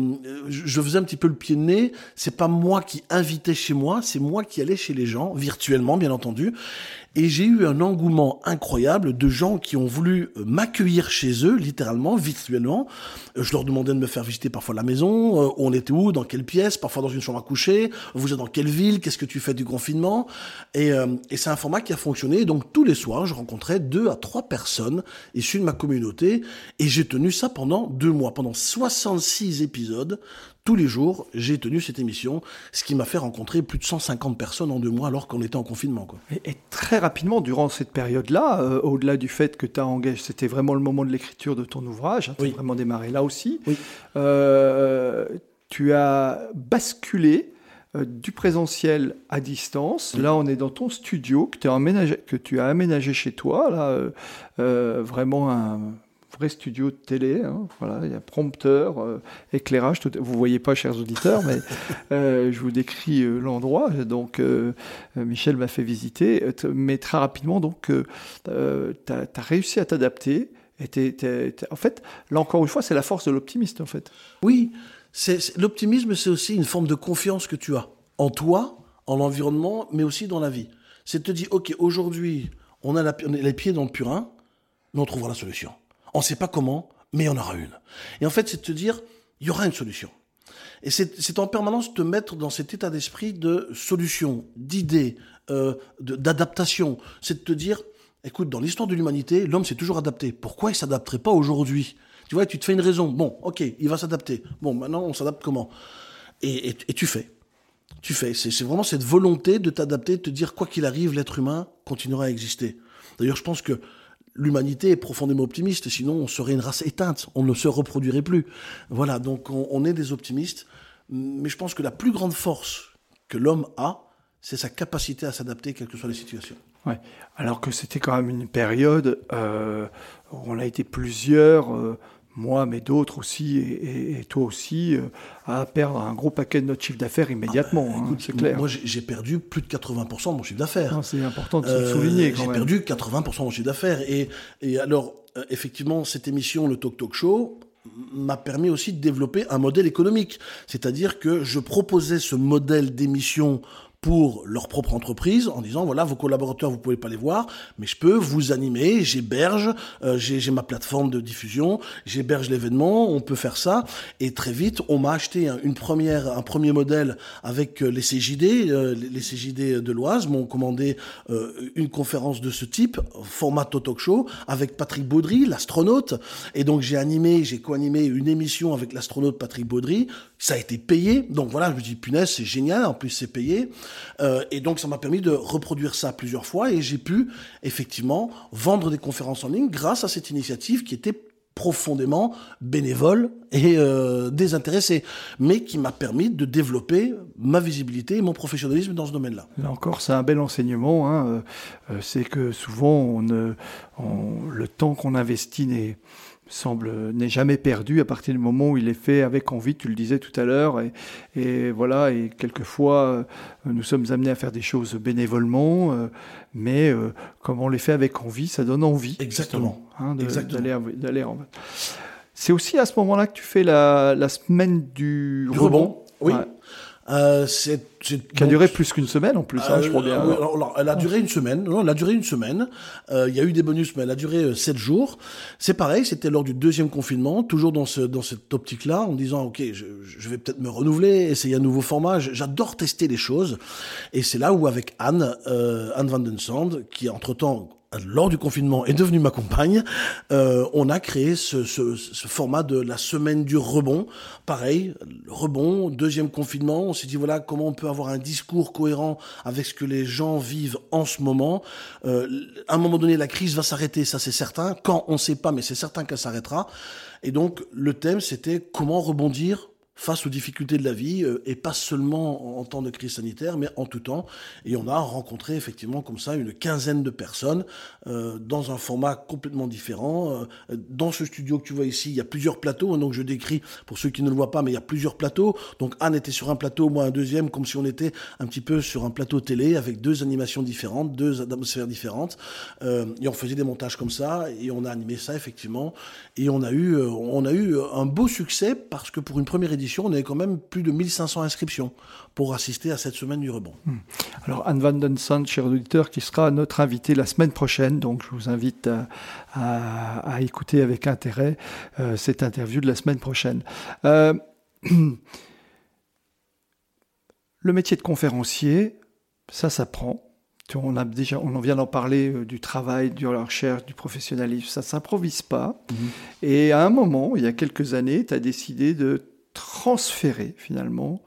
je faisais un petit peu le pied de nez. C'est pas moi qui invitais chez moi, c'est moi qui allais chez les gens, virtuellement bien entendu. Et j'ai eu un engouement incroyable de gens qui ont voulu euh, m'accueillir chez eux, littéralement, virtuellement. Euh, Je leur demandais de me faire visiter parfois la maison, euh, on était où, dans quelle pièce, parfois dans une chambre à coucher, vous êtes dans quelle ville, qu'est-ce que tu fais du confinement. Et, euh, et c'est un format qui a fonctionné. Donc tous les soirs, je rencontrais deux à trois personnes issues de ma communauté. Et j'ai tenu ça pendant deux mois, pendant 66 épisodes. Tous les jours, j'ai tenu cette émission, ce qui m'a fait rencontrer plus de 150 personnes en deux mois alors qu'on était en confinement. Quoi. Et, et très rapidement, durant cette période-là, euh, au-delà du fait que tu as engagé, c'était vraiment le moment de l'écriture de ton ouvrage, tu as Oui. vraiment démarré là aussi, Oui. euh, tu as basculé euh, du présentiel à distance. Là, on est dans ton studio que, aménagé- que tu as aménagé chez toi, là, vraiment un vrai studio de télé. hein. Voilà, il y a prompteur, euh, éclairage. Tout... Vous voyez pas, chers auditeurs, mais [LAUGHS] euh, je vous décris euh, l'endroit. Donc, Michel m'a fait visiter, mais très rapidement, donc, tu as, réussi à t'adapter. En fait, là encore une fois, c'est la force de l'optimiste, en fait. Oui, l'optimisme, c'est aussi une forme de confiance que tu as en toi, en l'environnement, mais aussi dans la vie. C'est de te dire, OK, aujourd'hui, on a, la- on a les pieds dans le purin, mais on trouvera la solution. On ne sait pas comment, mais il y en aura une. Et en fait, c'est de te dire, il y aura une solution. Et c'est en permanence te mettre dans cet état d'esprit de solution, d'idée, euh, d'adaptation. C'est de te dire, écoute, dans l'histoire de l'humanité, l'homme s'est toujours adapté. Pourquoi il s'adapterait pas aujourd'hui? Tu vois, tu te fais une raison. Bon, ok, il va s'adapter. Bon, maintenant, on s'adapte comment? Et, et, tu fais. Tu fais. C'est vraiment cette volonté de t'adapter, de te dire, quoi qu'il arrive, l'être humain continuera à exister. D'ailleurs, je pense que l'humanité est profondément optimiste, sinon on serait une race éteinte, on ne se reproduirait plus. Voilà, donc on, est des optimistes, mais je pense que la plus grande force que l'homme a, c'est sa capacité à s'adapter, quelles que soient les situations. Ouais. Alors que c'était quand même une période euh, où on a été plusieurs. Euh, moi, mais d'autres aussi, et, toi aussi, euh, à perdre un gros paquet de notre chiffre d'affaires immédiatement. Ah bah, hein, c'est clair. Moi, j'ai perdu plus de 80% de mon chiffre d'affaires. C'est important de euh, souligner. J'ai perdu 80% de mon chiffre d'affaires. Et, et alors, euh, effectivement, cette émission, le Talk Talk Show, m'a permis aussi de développer un modèle économique. C'est-à-dire que je proposais ce modèle d'émission pour leur propre entreprise en disant voilà vos collaborateurs vous pouvez pas les voir mais je peux vous animer j'héberge euh, j'ai ma plateforme de diffusion j'héberge l'événement on peut faire ça. Et très vite on m'a acheté une première un premier modèle avec euh, les CJD euh, les CJD de l'Oise m'ont commandé une conférence de ce type format talk show avec Patrick Baudry l'astronaute. Et donc j'ai animé j'ai co-animé une émission avec l'astronaute Patrick Baudry ça a été payé donc voilà je me dis punaise c'est génial en plus c'est payé euh, et donc ça m'a permis de reproduire ça plusieurs fois et j'ai pu effectivement vendre des conférences en ligne grâce à cette initiative qui était profondément bénévole et euh, désintéressée, mais qui m'a permis de développer ma visibilité et mon professionnalisme dans ce domaine-là. Là encore, c'est un bel enseignement. Hein. Euh, c'est que souvent, on, on, le temps qu'on investit n'est semble n'est jamais perdu à partir du moment où il est fait avec envie, tu le disais tout à l'heure, et, voilà, et quelquefois euh, nous sommes amenés à faire des choses bénévolement, euh, mais euh, comme on les fait avec envie, ça donne envie. Exactement. Hein, d'aller en C'est aussi à ce moment-là que tu fais la, semaine du, rebond. Oui. Euh, c'est, qui a duré plus qu'une semaine en plus, hein, je crois bien. Euh, alors, elle a duré une semaine. Non, elle a duré une semaine. Euh, il y a eu des bonus, mais elle a duré euh, sept jours. C'est pareil, c'était lors du deuxième confinement, toujours dans ce dans cette optique-là, en disant ok, je, je vais peut-être me renouveler, essayer un nouveau format. J'adore tester les choses, et c'est là où avec Anne, euh, Anne Van Den Sand, qui entre temps lors du confinement est devenue ma compagne, euh, on a créé ce, ce, ce, format de la semaine du rebond. Pareil, rebond, deuxième confinement, on s'est dit voilà comment on peut avoir un discours cohérent avec ce que les gens vivent en ce moment. Euh, à un moment donné, la crise va s'arrêter, ça c'est certain. Quand on ne sait pas, mais c'est certain qu'elle s'arrêtera. Et donc le thème c'était comment rebondir face aux difficultés de la vie, euh, et pas seulement en temps de crise sanitaire, mais en tout temps. Et on a rencontré effectivement comme ça une quinzaine de personnes euh, dans un format complètement différent. Euh, dans ce studio que tu vois ici, il y a plusieurs plateaux, hein, donc je décris pour ceux qui ne le voient pas, mais il y a plusieurs plateaux. Donc Anne était sur un plateau, moi un deuxième, comme si on était un petit peu sur un plateau télé avec deux animations différentes, deux atmosphères différentes. et on faisait des montages comme ça, et on a animé ça effectivement. Et on a eu, on a eu un beau succès parce que pour une première édition on avait quand même plus de 1500 inscriptions pour assister à cette semaine du rebond. Hmm. Alors Anne Van Den Sand, cher auditeur, qui sera notre invité la semaine prochaine, donc je vous invite à, écouter avec intérêt euh, cette interview de la semaine prochaine. Euh, [CLEARS THROAT] le métier de conférencier, ça s'apprend. On, a déjà, on en vient d'en parler euh, du travail, de la recherche, du professionnalisme. Ça ne s'improvise pas. Mhm. Et à un moment, il y a quelques années, tu as décidé de transférer finalement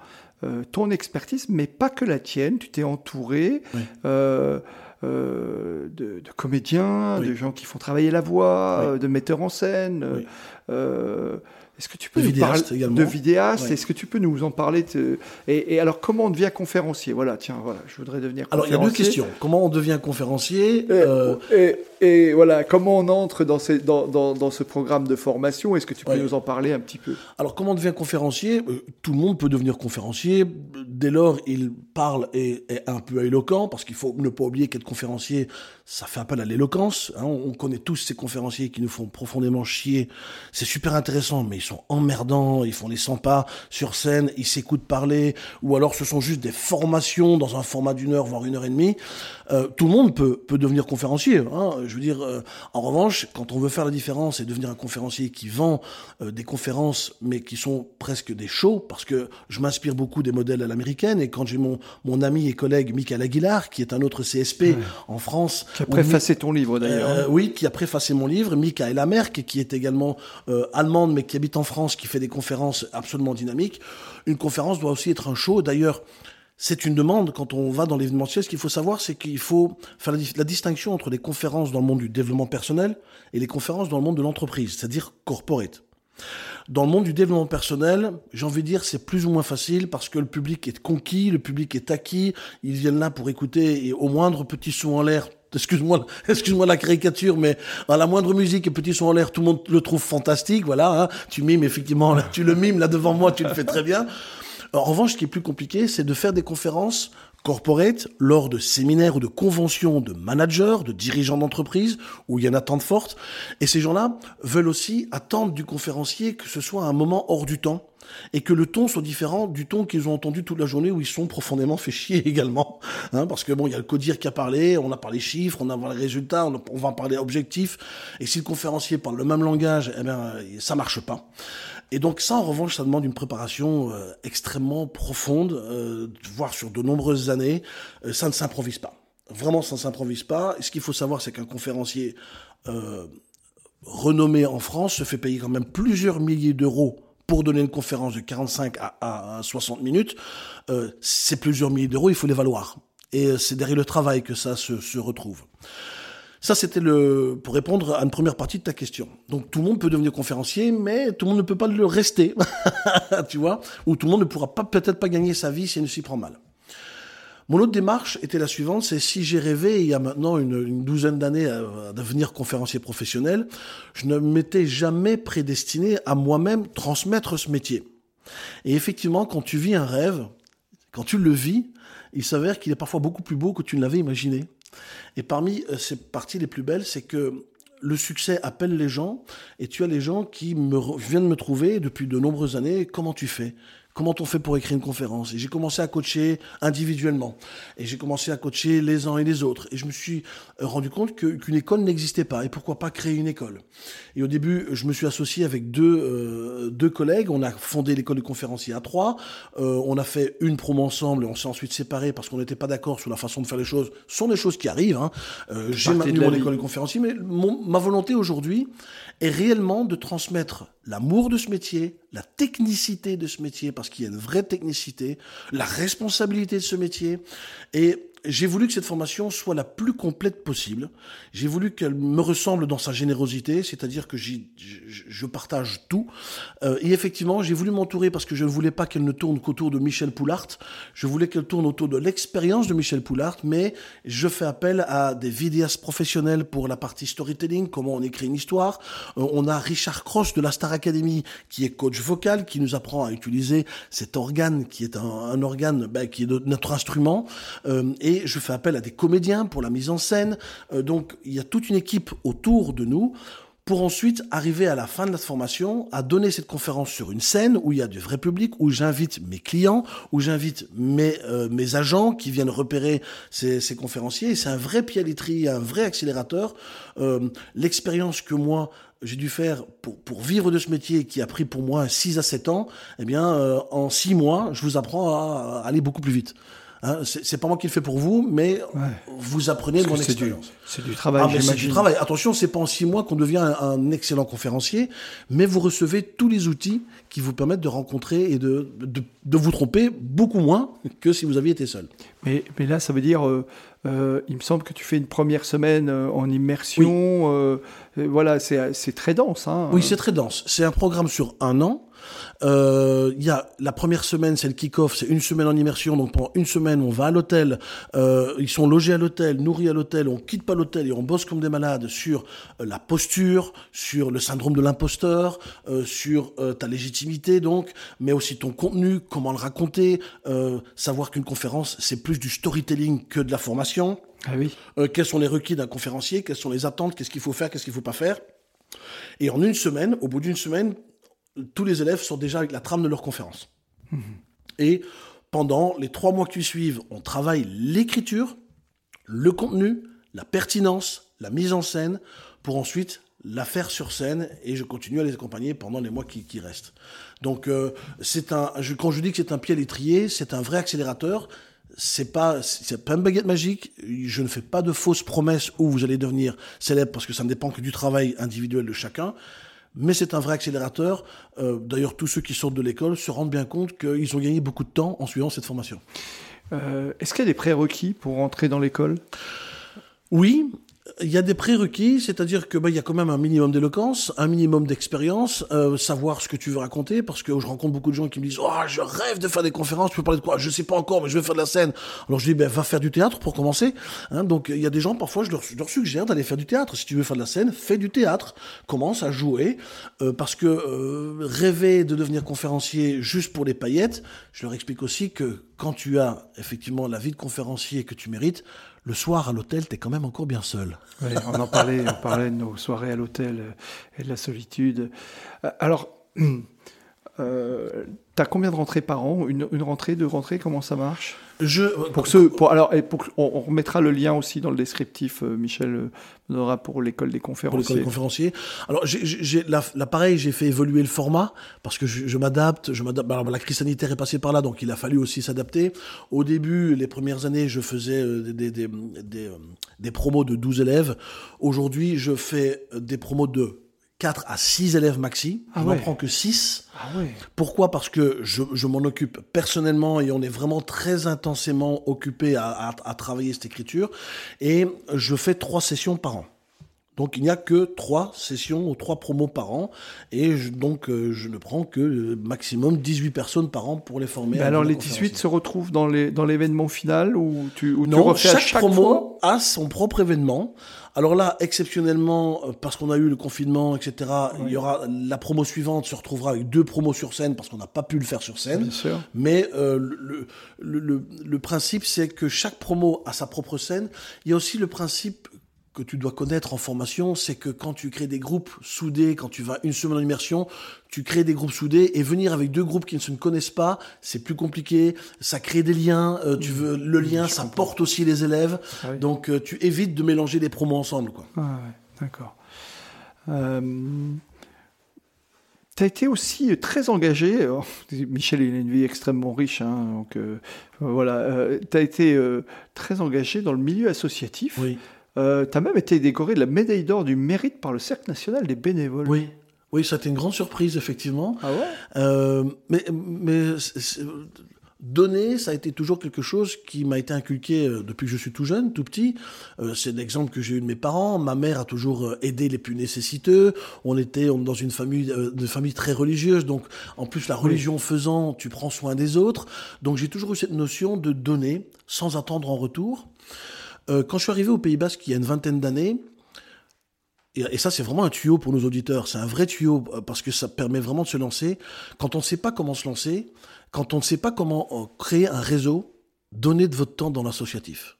euh, ton expertise, mais pas que la tienne. Tu t'es entouré euh, euh, de, comédiens, de gens qui font travailler la voix, de metteurs en scène. Est-ce que tu peux nous parler de vidéaste Est-ce que tu peux nous en parler et, alors, comment on devient conférencier? Voilà, tiens, voilà, je voudrais devenir conférencier. Alors, il y a deux questions. Comment on devient conférencier? Et, voilà, comment on entre dans, ces, dans, dans, ce programme de formation? Est-ce que tu peux nous en parler un petit peu? Alors, comment on devient conférencier? Euh, Tout le monde peut devenir conférencier. Dès lors, il parle et est un peu éloquent, parce qu'il faut ne pas oublier qu'être conférencier, ça fait appel à l'éloquence. Hein. On connaît tous ces conférenciers qui nous font profondément chier. c'est super intéressant, mais ils sont emmerdants, ils font les 100 pas sur scène, ils s'écoutent parler, ou alors ce sont juste des formations dans un format d'une heure, voire une heure et demie. Euh, tout le monde peut, peut devenir conférencier. Hein. Je veux dire, euh, en revanche, quand on veut faire la différence et devenir un conférencier qui vend euh, des conférences, mais qui sont presque des shows, parce que je m'inspire beaucoup des modèles à l'américaine, et quand j'ai mon, mon ami et collègue Michael Aguilar, qui est un autre CSP en France... Qui a préfacé ton livre d'ailleurs. oui, qui a préfacé mon livre, Michael Amerck, qui est également allemande, mais qui habite en France, qui fait des conférences absolument dynamiques. Une conférence doit aussi être un show. D'ailleurs, c'est une demande quand on va dans l'événementiel. Ce qu'il faut savoir, c'est qu'il faut faire la, distinction entre les conférences dans le monde du développement personnel et les conférences dans le monde de l'entreprise, c'est-à-dire corporate. Dans le monde du développement personnel, j'ai envie de dire, c'est plus ou moins facile parce que le public est conquis, le public est acquis, ils viennent là pour écouter et au moindre petit son en l'air, excuse-moi, [LAUGHS] excuse-moi la caricature, mais à la moindre musique et petit son en l'air, tout le monde le trouve fantastique, voilà, hein. tu mimes effectivement, là, tu le mimes là devant moi, tu le fais très bien. En revanche, ce qui est plus compliqué, c'est de faire des conférences corporate lors de séminaires ou de conventions de managers, de dirigeants d'entreprise, où il y a une attente forte. Et ces gens-là veulent aussi attendre du conférencier que ce soit un moment hors du temps et que le ton soit différent du ton qu'ils ont entendu toute la journée où ils sont profondément fait chier [LAUGHS] également. Hein, parce que bon, il y a le codir qui a parlé, on a parlé chiffres, on a parlé résultats, on, on va parler objectifs. Et si le conférencier parle le même langage, eh bien, ça marche pas. Et donc ça, en revanche, ça demande une préparation euh, extrêmement profonde, euh, voire sur de nombreuses années. Euh, ça ne s'improvise pas. Vraiment, ça ne s'improvise pas. Et ce qu'il faut savoir, c'est qu'un conférencier renommé en France se fait payer quand même plusieurs milliers d'euros pour donner une conférence de 45 à, à 60 minutes. c'est plusieurs milliers d'euros, il faut les valoir. Et c'est derrière le travail que ça se, retrouve. Ça, c'était le pour répondre à une première partie de ta question. Donc tout le monde peut devenir conférencier, mais tout le monde ne peut pas le rester, [LAUGHS] tu vois, ou tout le monde ne pourra peut-être pas gagner sa vie s'il ne s'y prend mal. Mon autre démarche était la suivante, c'est si j'ai rêvé il y a maintenant une, douzaine d'années à, conférencier professionnel, je ne m'étais jamais prédestiné à moi-même transmettre ce métier. Et effectivement, quand tu vis un rêve, quand tu le vis, il s'avère qu'il est parfois beaucoup plus beau que tu ne l'avais imaginé. Et parmi euh, ces parties les plus belles, c'est que le succès appelle les gens et tu as les gens qui me viennent me trouver depuis de nombreuses années. Comment tu fais? Comment on fait pour écrire une conférence? Et j'ai commencé à coacher individuellement. Et j'ai commencé à coacher les uns et les autres. Et je me suis euh, rendu compte qu'une école n'existait pas. Et pourquoi pas créer une école? Et au début, je me suis associé avec deux, euh, deux collègues. On a fondé l'école de conférenciers à trois. Euh, on a fait une promo ensemble et on s'est ensuite séparés parce qu'on n'était pas d'accord sur la façon de faire les choses. Ce sont des choses qui arrivent. Hein. Euh, j'ai maintenu mon école de conférenciers. Mais ma volonté aujourd'hui est réellement de transmettre l'amour de ce métier, la technicité de ce métier, parce qu'il y a une vraie technicité, la responsabilité de ce métier, et j'ai voulu que cette formation soit la plus complète possible. J'ai voulu qu'elle me ressemble dans sa générosité, c'est-à-dire que je, je, partage tout. Euh, et effectivement, j'ai voulu m'entourer parce que je ne voulais pas qu'elle ne tourne qu'autour de Michel Poulart. Je voulais qu'elle tourne autour de l'expérience de Michel Poulart, mais je fais appel à des vidéastes professionnels pour la partie storytelling, comment on écrit une histoire. Euh, on a Richard Cross de la Star Academy qui est coach vocal, qui nous apprend à utiliser cet organe qui est un, un organe ben, qui est notre instrument. Euh, et je fais appel à des comédiens pour la mise en scène. Euh, donc il y a toute une équipe autour de nous pour ensuite arriver à la fin de la formation à donner cette conférence sur une scène où il y a du vrai public, où j'invite mes clients, où j'invite mes, euh, agents qui viennent repérer ces, conférenciers. c'est un vrai pied un vrai accélérateur. Euh, l'expérience que moi j'ai dû faire pour, pour vivre de ce métier qui a pris pour moi 6 à 7 ans, eh bien, en 6 mois, je vous apprends à aller beaucoup plus vite. Hein, c'est pas moi qui le fais pour vous, mais vous apprenez mon expérience. C'est du, travail. Ah, c'est du travail. Attention, c'est pas en six mois qu'on devient un, excellent conférencier, mais vous recevez tous les outils qui vous permettent de rencontrer et de, de, de vous tromper beaucoup moins que si vous aviez été seul. Mais, mais là, ça veut dire, euh, euh, il me semble que tu fais une première semaine euh, en immersion. Euh, voilà, c'est très dense. Hein. Oui, c'est très dense. C'est un programme sur un an. Euh, il y a la première semaine, c'est le kick-off, c'est une semaine en immersion. Donc pendant une semaine, on va à l'hôtel, euh, ils sont logés à l'hôtel, nourris à l'hôtel, on quitte pas l'hôtel et on bosse comme des malades sur euh, la posture, sur le syndrome de l'imposteur, euh, sur euh, ta légitimité donc, mais aussi ton contenu, comment le raconter, savoir qu'une conférence c'est plus du storytelling que de la formation. Ah oui. quels sont les requis d'un conférencier, quelles sont les attentes, qu'est-ce qu'il faut faire, qu'est-ce qu'il faut pas faire? Et en une semaine, au bout d'une semaine, tous les élèves sont déjà avec la trame de leur conférence. Et pendant les trois mois qui suivent, on travaille l'écriture, le contenu, la pertinence, la mise en scène, pour ensuite la faire sur scène et je continue à les accompagner pendant les mois qui, qui restent. Donc euh, c'est un, je, quand je dis que c'est un pied à l'étrier, c'est un vrai accélérateur. C'est pas, c'est pas une baguette magique. Je ne fais pas de fausses promesses où vous allez devenir célèbre parce que ça ne dépend que du travail individuel de chacun. Mais c'est un vrai accélérateur. Euh, D'ailleurs, tous ceux qui sortent de l'école se rendent bien compte qu'ils ont gagné beaucoup de temps en suivant cette formation. Euh, Est-ce qu'il y a des prérequis pour entrer dans l'école? Oui, il y a des prérequis, c'est-à-dire que bah, il y a quand même un minimum d'éloquence, un minimum d'expérience, euh, savoir ce que tu veux raconter, parce que je rencontre beaucoup de gens qui me disent oh je rêve de faire des conférences, tu peux parler de quoi? Je sais pas encore, mais je vais faire de la scène. Alors je dis ben va faire du théâtre pour commencer. Hein, donc il y a des gens parfois je leur, je leur suggère d'aller faire du théâtre. Si tu veux faire de la scène, fais du théâtre, commence à jouer, euh, parce que euh, rêver de devenir conférencier juste pour les paillettes, je leur explique aussi que quand tu as effectivement la vie de conférencier que tu mérites, le soir à l'hôtel, tu es quand même encore bien seul. On en parlait, on parlait de nos soirées à l'hôtel et de la solitude. Euh, Alors, [CLEARS THROAT] euh, tu as combien de rentrées par an? Une, une rentrée, deux rentrées, comment ça marche? Je, Pour ceux, pour, alors, et pour, on, on remettra le lien aussi dans le descriptif, euh, Michel euh, donnera pour l'école des pour conférenciers. l'école des conférenciers. Alors, j'ai, j'ai, là, là, pareil, j'ai fait évoluer le format parce que je, m'adapte. Je m'adapte. Alors, la crise sanitaire est passée par là, donc il a fallu aussi s'adapter. Au début, les premières années, je faisais euh, des, des, des, des, euh, promos de 12 élèves. Aujourd'hui, je fais euh, des promos de 4 à 6 élèves maxi. Ah je ouais. n'en prends que 6. Ah ouais. Pourquoi? Parce que je, je m'en occupe personnellement et on est vraiment très intensément occupé à, à, à travailler cette écriture. Et je fais trois sessions par an. Donc il n'y a que trois sessions ou trois promos par an. Et je- donc euh, je ne prends que euh, maximum 18 personnes par an pour les former. Mais alors, les conférenciers. 18 se retrouvent dans l'événement final ou tu, tu Non, à chaque, promo fois a son propre événement. Alors là, exceptionnellement, euh, parce qu'on a eu le confinement, etc., il y aura la promo suivante se retrouvera avec deux promos sur scène parce qu'on n'a pas pu le faire sur scène. Bien sûr. Mais euh, le, le, le, le principe, c'est que chaque promo a sa propre scène. Il y a aussi le principe que tu dois connaître en formation, c'est que quand tu crées des groupes soudés, quand tu vas une semaine en immersion, tu crées des groupes soudés et venir avec deux groupes qui ne se connaissent pas, c'est plus compliqué. Ça crée des liens. euh, tu veux le lien, ça porte aussi les élèves. Ah oui. Donc euh, tu évites de mélanger les promos ensemble, quoi. Ah ouais, d'accord. Euh, tu as été aussi très engagé. alors, [LAUGHS] Michel, il a une vie extrêmement riche. hein, donc, euh, voilà. tu as été euh, très engagé dans le milieu associatif. Oui. Tu as même été décoré de la médaille d'or du mérite par le Cercle national des bénévoles. Oui. Oui, ça a été une grande surprise, effectivement. Ah ouais? Euh, mais donner, ça a été toujours quelque chose qui m'a été inculqué euh, depuis que je suis tout jeune, tout petit. Euh, c'est l'exemple que j'ai eu de mes parents. Ma mère a toujours euh, aidé les plus nécessiteux. On était dans une famille, euh, de famille très religieuse, donc en plus la religion faisant, tu prends soin des autres. Donc j'ai toujours eu cette notion de donner sans attendre en retour. Euh, quand je suis arrivé au Pays Basque il y a une vingtaine d'années, et, et ça, c'est vraiment un tuyau pour nos auditeurs. C'est un vrai tuyau euh, parce que ça permet vraiment de se lancer. Quand on ne sait pas comment se lancer, quand on ne sait pas comment euh, créer un réseau, donnez de votre temps dans l'associatif.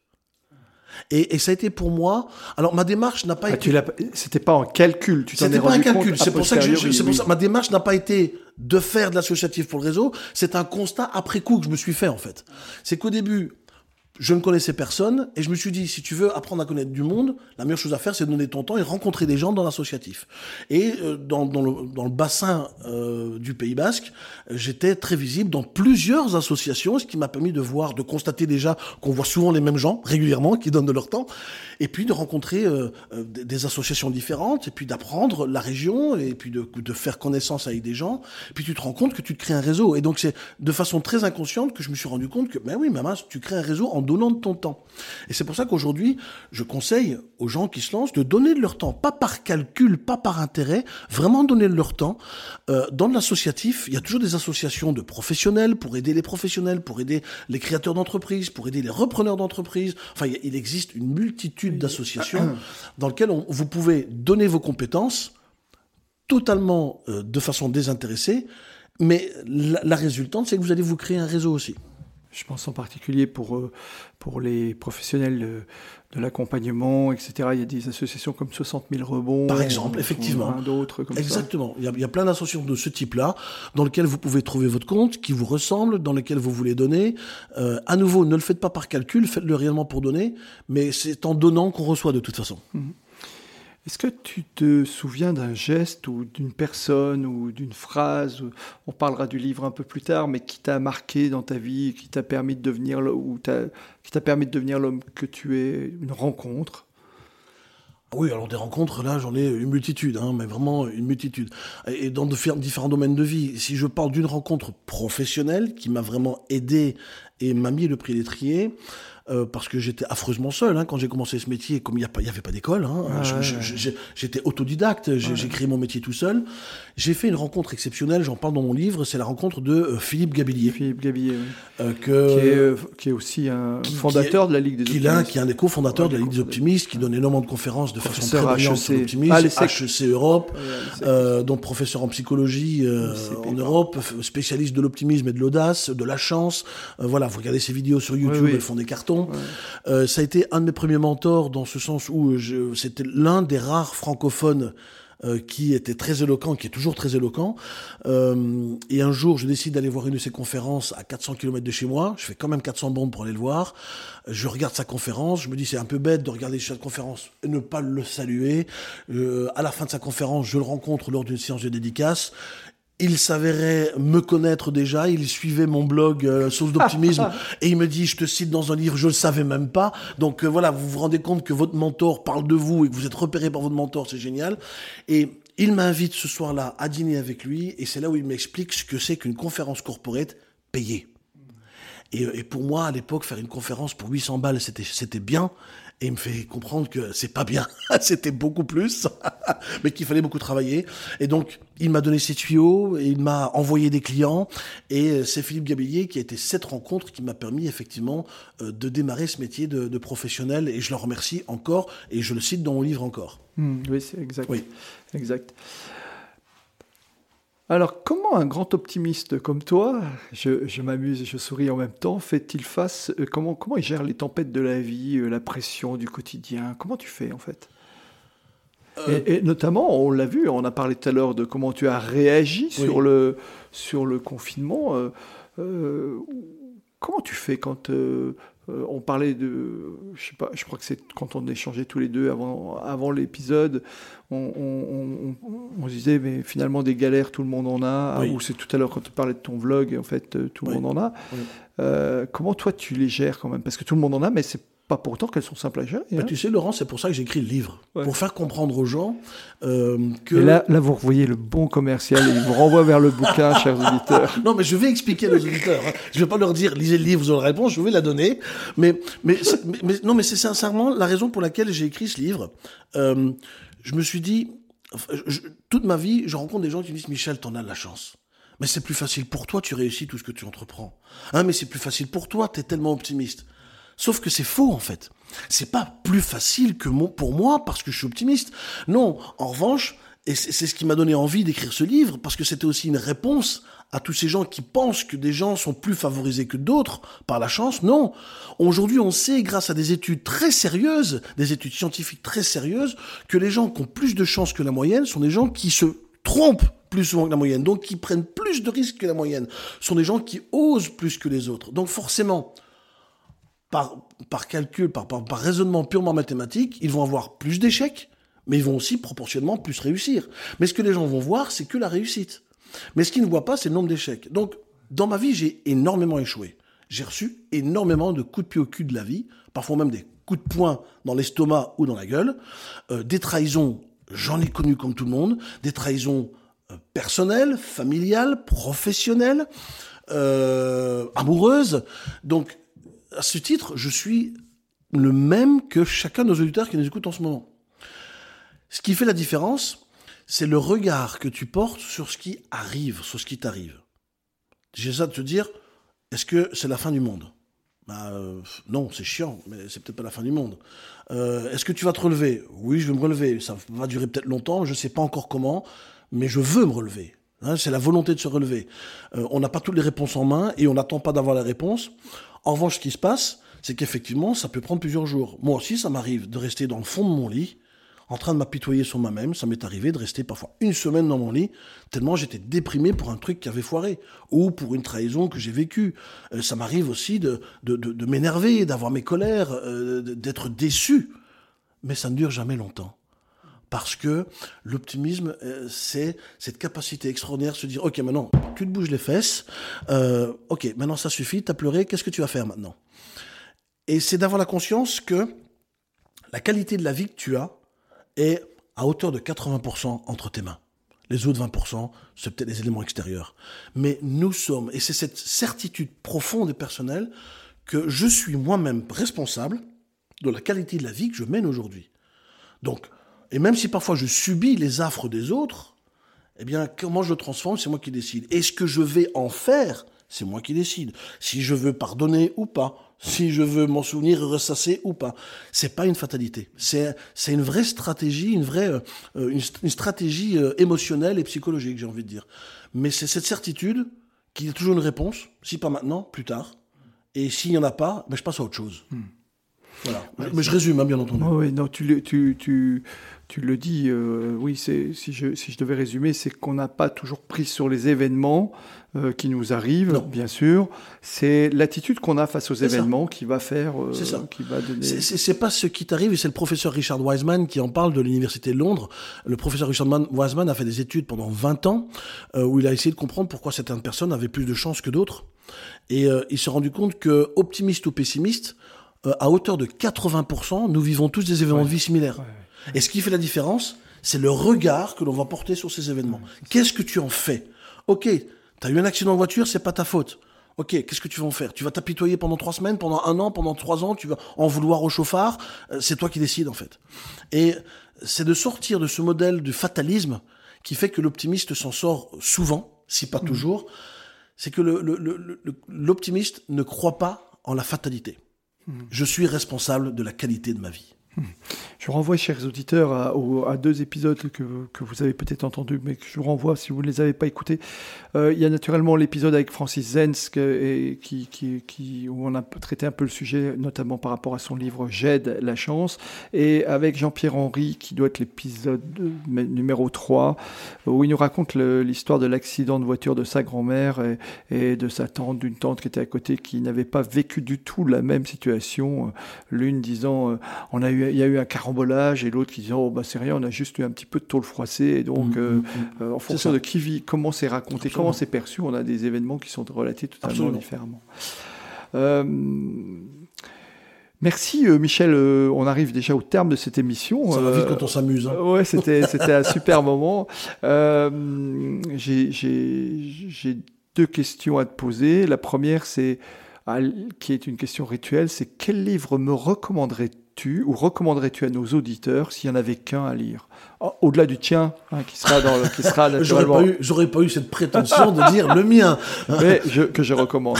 Et, et ça a été pour moi. Alors ma démarche n'a pas Ah, été. C'était pas en calcul. Tu C'était pas un calcul. C'est a pour ça que je- c'est pour oui. ça ma démarche n'a pas été de faire de l'associatif pour le réseau. C'est un constat après coup que je me suis fait en fait. C'est qu'au début, je ne connaissais personne et je me suis dit si tu veux apprendre à connaître du monde, la meilleure chose à faire c'est de donner ton temps et rencontrer des gens dans l'associatif. Et euh, dans, le, bassin euh, du Pays Basque, j'étais très visible dans plusieurs associations, ce qui m'a permis de voir, de constater déjà qu'on voit souvent les mêmes gens régulièrement qui donnent de leur temps, et puis de rencontrer euh, des, associations différentes, et puis d'apprendre la région, et puis de, faire connaissance avec des gens. Puis tu te rends compte que tu te crées un réseau. Et donc c'est de façon très inconsciente que je me suis rendu compte que, ben oui, maman, tu crées un réseau en donnant de ton temps. Et c'est pour ça qu'aujourd'hui, je conseille aux gens qui se lancent de donner de leur temps, pas par calcul, pas par intérêt, vraiment donner de leur temps. Euh, dans l'associatif, il y a toujours des associations de professionnels pour aider les professionnels, pour aider les créateurs d'entreprises, pour aider les repreneurs d'entreprises. Enfin, il existe une multitude d'associations dans lesquelles on- vous pouvez donner vos compétences totalement euh, de façon désintéressée, mais la, la résultante, c'est que vous allez vous créer un réseau aussi. Je pense en particulier pour, euh, pour les professionnels de, de l'accompagnement, etc. Il y a des associations comme 60 000 rebonds. Par exemple, effectivement. d'autres comme Exactement. Il y, a, il y a plein d'associations de ce type-là, dans lesquelles vous pouvez trouver votre compte, qui vous ressemble, dans lesquelles vous voulez donner. Euh, à nouveau, ne le faites pas par calcul, faites-le réellement pour donner, mais c'est en donnant qu'on reçoit de toute façon. Mhm. Est-ce que tu te souviens d'un geste ou d'une personne ou d'une phrase, on parlera du livre un peu plus tard, mais qui t'a marqué dans ta vie, qui t'a permis de devenir l'homme que tu es, une rencontre? Oui, alors des rencontres, là, j'en ai une multitude, hein, mais vraiment une multitude. Et dans différents domaines de vie. Si je parle d'une rencontre professionnelle qui m'a vraiment aidé et m'a mis le prix l'étrier, euh, parce que j'étais affreusement seul hein, quand j'ai commencé ce métier, comme il n'y avait pas d'école. Hein, j'étais autodidacte, j'ai créé mon métier tout seul. J'ai fait une rencontre exceptionnelle, j'en parle dans mon livre, c'est la rencontre de euh, Philippe Gabillier. Philippe Gabillier, euh, que, qui, est, aussi un fondateur de la Ligue des qui Optimistes. qui est un des cofondateurs de la Ligue des Optimistes, qui donne énormément de conférences de façon très brillante sur l'optimisme. Ah, HEC Europe, donc professeur en psychologie en Europe, spécialiste de l'optimisme et de l'audace, de la chance. voilà, vous regardez ses vidéos sur YouTube, elles font des cartons. Euh, ça a été un de mes premiers mentors dans ce sens où c'était l'un des rares francophones euh, qui était très éloquent, qui est toujours très éloquent. Euh, et un jour, je décide d'aller voir une de ses conférences à 400 km de chez moi. Je fais quand même 400 bombes pour aller le voir. Je regarde sa conférence. Je me dis, c'est un peu bête de regarder sa conférence et ne pas le saluer. à la fin de sa conférence, je le rencontre lors d'une séance de dédicace il s'avérait me connaître déjà, il suivait mon blog euh, Source d'optimisme [LAUGHS] et il me dit je te cite dans un livre, je le savais même pas. Donc euh, voilà, vous vous rendez compte que votre mentor parle de vous et que vous êtes repéré par votre mentor, c'est génial. Et il m'invite ce soir-là à dîner avec lui et c'est là où il m'explique ce que c'est qu'une conférence corporate payée. Et, et, pour moi, à l'époque, faire une conférence pour 800 balles, c'était, c'était bien et il me fait comprendre que c'est pas bien, [LAUGHS] c'était beaucoup plus, [LAUGHS] mais qu'il fallait beaucoup travailler. Et donc, il m'a donné ses tuyaux, et il m'a envoyé des clients, et euh, c'est Philippe Gabillier qui a été cette rencontre qui m'a permis effectivement euh, de démarrer ce métier de, professionnel, et je le remercie encore, et je le cite dans mon livre encore. Hmm, oui, c'est exact. Oui. Exact. Alors, comment un grand optimiste comme toi, je, m'amuse et je souris en même temps, fait-il face euh, comment, comment il gère les tempêtes de la vie, euh, la pression du quotidien? Comment tu fais en fait? Euh. et, notamment, on l'a vu, on a parlé tout à l'heure de comment tu as réagi sur, le, sur le confinement. comment tu fais quand euh, on parlait de, je sais pas, je crois que c'est quand on échangeait tous les deux avant, avant l'épisode, on, se disait mais finalement des galères tout le monde en a. Ou c'est tout à l'heure quand tu parlais de ton vlog, en fait euh, tout le monde en a. Euh, comment toi tu les gères quand même? Parce que tout le monde en a, mais c'est pas pour autant qu'elles sont simples à gérer. Bah, hein. tu sais, Laurent, c'est pour ça que j'écris le livre. Pour faire comprendre aux gens euh, que. Et là, là, vous voyez le bon commercial et il vous renvoie vers le bouquin, chers auditeurs. [LAUGHS] Non, mais je vais expliquer aux auditeurs. Hein. Je vais pas leur dire, lisez le livre, vous aurez la réponse, je vais la donner. Mais, mais, mais, non, mais c'est sincèrement la raison pour laquelle j'ai écrit ce livre. Euh, je me suis dit, toute ma vie, je rencontre des gens qui me disent, Michel, t'en as de la chance. Mais c'est plus facile pour toi, tu réussis tout ce que tu entreprends. Hein, mais c'est plus facile pour toi, t'es tellement optimiste. Sauf que c'est faux en fait. C'est pas plus facile que pour moi parce que je suis optimiste. Non, en revanche, et c'est ce qui m'a donné envie d'écrire ce livre parce que c'était aussi une réponse à tous ces gens qui pensent que des gens sont plus favorisés que d'autres par la chance. Non. Aujourd'hui, on sait, grâce à des études très sérieuses, des études scientifiques très sérieuses, que les gens qui ont plus de chance que la moyenne sont des gens qui se trompent plus souvent que la moyenne, donc qui prennent plus de risques que la moyenne, sont des gens qui osent plus que les autres. Donc forcément, par, par calcul, par, par, raisonnement purement mathématique, ils vont avoir plus d'échecs, mais ils vont aussi proportionnellement plus réussir. Mais ce que les gens vont voir, c'est que la réussite. Mais ce qu'ils ne voient pas, c'est le nombre d'échecs. Donc, dans ma vie, j'ai énormément échoué. J'ai reçu énormément de coups de pied au cul de la vie, parfois même des coups de poing dans l'estomac ou dans la gueule, euh, des trahisons, j'en ai connu comme tout le monde, des trahisons euh, personnelles, familiales, professionnelles, euh, amoureuses. Donc, à ce titre, je suis le même que chacun de nos auditeurs qui nous écoutent en ce moment. Ce qui fait la différence, c'est le regard que tu portes sur ce qui arrive, sur ce qui t'arrive. J'ai de te dire, est-ce que c'est la fin du monde? Bah, euh, Non, c'est chiant, mais c'est peut-être pas la fin du monde. Euh, est-ce que tu vas te relever? Oui, je vais me relever. Ça va durer peut-être longtemps, je ne sais pas encore comment, mais je veux me relever. Hein, c'est la volonté de se relever. Euh, on n'a pas toutes les réponses en main et on n'attend pas d'avoir la réponse. En revanche, ce qui se passe, c'est qu'effectivement, ça peut prendre plusieurs jours. Moi aussi, ça m'arrive de rester dans le fond de mon lit, en train de m'apitoyer sur moi-même. Ça m'est arrivé de rester parfois une semaine dans mon lit, tellement j'étais déprimé pour un truc qui avait foiré, ou pour une trahison que j'ai vécue. Euh, ça m'arrive aussi de, de, de, m'énerver, d'avoir mes colères, euh, d'être déçu. Mais ça ne dure jamais longtemps parce que l'optimisme, euh, c'est cette capacité extraordinaire de se dire, ok, maintenant, tu te bouges les fesses, euh, ok, maintenant ça suffit, t'as pleuré, qu'est-ce que tu vas faire maintenant? Et c'est d'avoir la conscience que la qualité de la vie que tu as est à hauteur de 80% entre tes mains. Les autres 20%, c'est peut-être les éléments extérieurs. Mais nous sommes, et c'est cette certitude profonde et personnelle que je suis moi-même responsable de la qualité de la vie que je mène aujourd'hui. Donc, et même si parfois je subis les affres des autres, eh bien, comment je le transforme, c'est moi qui décide. Et ce que je vais en faire, c'est moi qui décide. Si je veux pardonner ou pas, si je veux m'en souvenir et ressasser ou pas. C'est pas une fatalité. C'est, c'est une vraie stratégie, une vraie, euh, une, stratégie euh, émotionnelle et psychologique, j'ai envie de dire. Mais c'est cette certitude qu'il y a toujours une réponse. Si pas maintenant, plus tard. Et s'il n'y en a pas, ben je passe à autre chose. Hmm. Voilà. Mais je résume, hein, bien entendu. oui, non, tu, tu, tu, tu le dis, euh, oui, si je, si je devais résumer, c'est qu'on n'a pas toujours pris sur les événements euh, qui nous arrivent, bien sûr. C'est l'attitude qu'on a face aux événements qui va faire, euh, ça. qui va donner. C'est pas ce qui t'arrive, et c'est le professeur Richard Wiseman qui en parle de l'université de Londres. Le professeur Richard Wiseman a fait des études pendant 20 ans où il a essayé de comprendre pourquoi certaines personnes avaient plus de chance que d'autres. Et il s'est rendu compte que optimiste ou pessimiste, à hauteur de 80%, nous vivons tous des événements de vie similaires. Et ce qui fait la différence, c'est le regard que l'on va porter sur ces événements. Qu'est-ce que tu en fais? Ok, tu as eu un accident de voiture, c'est pas ta faute. Ok, qu'est-ce que tu vas en faire? Tu vas t'apitoyer pendant trois semaines, pendant un an, pendant trois ans, tu vas en vouloir au chauffard. Euh, c'est toi qui décides en fait. Et c'est de sortir de ce modèle du fatalisme qui fait que l'optimiste s'en sort souvent, si pas mmh. toujours. C'est que l'optimiste ne croit pas en la fatalité. Je suis responsable de la qualité de ma vie. Je renvoie, chers auditeurs, à, deux épisodes que, vous avez peut-être entendus, mais que je vous renvoie si vous ne les avez pas écoutés. Euh, il y a naturellement l'épisode avec Francis Zensk, et, qui, où on a traité un peu le sujet, notamment par rapport à son livre J'aide la chance, et avec Jean-Pierre Henry, qui doit être l'épisode numéro 3, où il nous raconte l'histoire de l'accident de voiture de sa grand-mère et, de sa tante, d'une tante qui était à côté, qui n'avait pas vécu du tout la même situation. L'une disant, euh, on a eu il y a eu un carambolage et l'autre qui dit oh bah c'est rien, on a juste eu un petit peu de tôle froissée. Et donc, mm, euh, mm, mm. Euh, en fonction de qui vit, comment c'est raconté, comment c'est perçu, on a des événements qui sont relatés totalement différemment. Euh, merci Michel, on arrive déjà au terme de cette émission. Ça va vite quand on s'amuse. Hein. Ouais, c'était c'était un super [LAUGHS] moment. J'ai deux questions à te poser. La première, c'est qui est une question rituelle, c'est quel livre me recommanderais-tu ou recommanderais-tu à nos auditeurs s'il n'y en avait qu'un à lire? Oh, Au-delà du tien, hein, qui sera, dans qui sera [LAUGHS] naturellement... J'aurais pas, eu cette prétention de dire le mien. [LAUGHS] Mais que je recommande,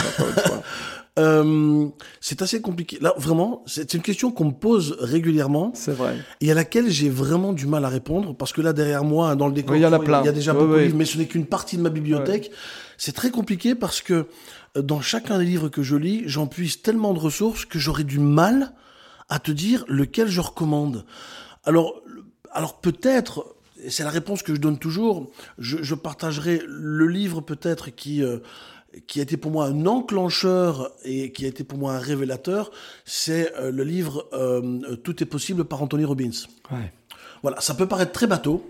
[LAUGHS] euh, c'est assez compliqué. Là, vraiment, c'est une question qu'on me pose régulièrement. C'est vrai. Et à laquelle j'ai vraiment du mal à répondre parce que là, derrière moi, dans le décor, il y en a plein. Il y a déjà beaucoup de livres, mais ce n'est qu'une partie de ma bibliothèque. C'est très compliqué parce que euh, dans chacun des livres que je lis, j'en puise tellement de ressources que j'aurais du mal à te dire lequel je recommande. Alors, alors peut-être, c'est la réponse que je donne toujours, je, partagerai le livre peut-être qui, euh, qui a été pour moi un enclencheur et qui a été pour moi un révélateur, c'est euh, le livre euh, Tout est possible par Anthony Robbins. Ouais. Voilà, ça peut paraître très bateau,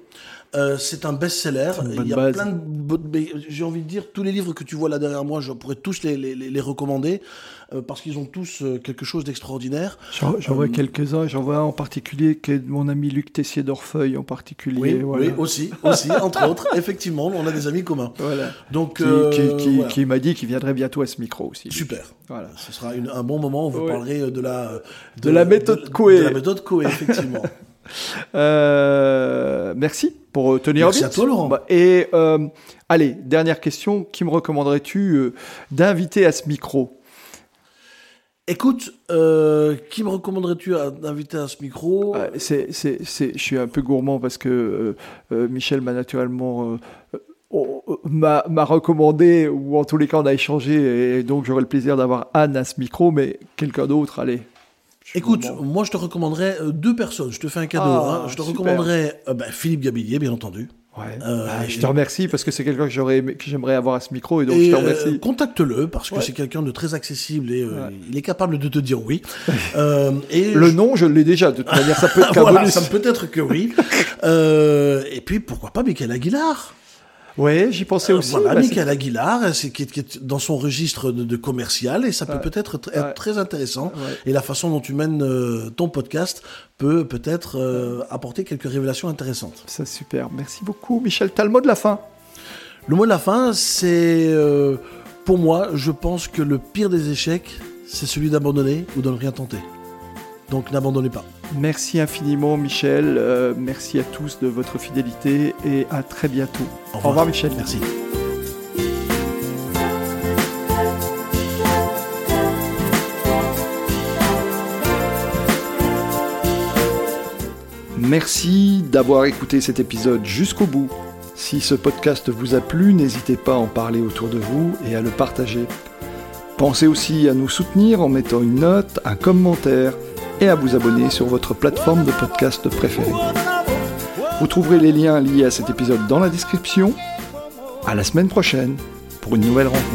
euh, c'est un best-seller. Il y a plein de. J'ai envie de dire, tous les livres que tu vois là derrière moi, je pourrais tous les, les, les recommander euh, parce qu'ils ont tous euh, quelque chose d'extraordinaire. J'en vois quelques-uns. J'en vois un en particulier qui est de mon ami Luc Tessier d'Orfeuille en particulier. Oui, oui aussi, aussi, entre autres. [LAUGHS] Effectivement, on a des amis communs. Voilà. Donc, qui, qui, m'a dit qu'il viendrait bientôt à ce micro aussi. Super. Voilà. Ce sera un bon moment vous parlerez de la de, la méthode Coué. De la méthode Coué, effectivement. [LAUGHS] Merci pour euh, tenir Merci à toi, Laurent. Bah, et euh, allez, dernière question. Qui me recommanderais-tu d'inviter à ce micro? Écoute, qui me recommanderais-tu d'inviter à ce micro? C'est, c'est, Je suis un peu gourmand parce que Michel m'a naturellement m'a m'a recommandé, ou en tous les cas on a échangé, et donc j'aurai le plaisir d'avoir Anne à ce micro, mais quelqu'un d'autre, allez. Écoute, moi je te recommanderais euh, deux personnes. Je te fais un cadeau. Ah, hein. Je te super. recommanderais euh, bah, Philippe Gabillier, bien entendu. Ouais. Euh, Ah, je te remercie parce que c'est quelqu'un que j'aurais aimé- que j'aimerais avoir à ce micro et donc Et je te euh, remercie. contacte-le parce que Ouais. c'est quelqu'un de très accessible et euh, Ouais. il est capable de te dire oui. [LAUGHS] Euh, et Le je- nom, je l'ai déjà. De toute manière, ça peut être [LAUGHS] voilà, bonus. ça peut être que oui. Euh, et puis pourquoi pas Michael Aguilar? Ouais, j'y pensais Euh, aussi. Voilà, bah, c'est- Michael Aguilar, c'est qui, est- qui est dans son registre de, de commercial et ça peut peut-être Ouais. être très intéressant. Ouais. Et la façon dont tu mènes euh, ton podcast peut peut-être euh, apporter quelques révélations intéressantes. C'est super. Merci beaucoup, Michel. T'as le mot de la fin? Le mot de la fin, c'est euh, pour moi, je pense que le pire des échecs, c'est celui d'abandonner ou de ne rien tenter. Donc n'abandonnez pas. Merci infiniment, Michel. Euh, merci à tous de votre fidélité et à très bientôt. Au Au revoir, Michel. Merci. Merci d'avoir écouté cet épisode jusqu'au bout. Si ce podcast vous a plu, n'hésitez pas à en parler autour de vous et à le partager. Pensez aussi à nous soutenir en mettant une note, un commentaire et à vous abonner sur votre plateforme de podcast préférée. Vous trouverez les liens liés à cet épisode dans la description. À la semaine prochaine pour une nouvelle rencontre.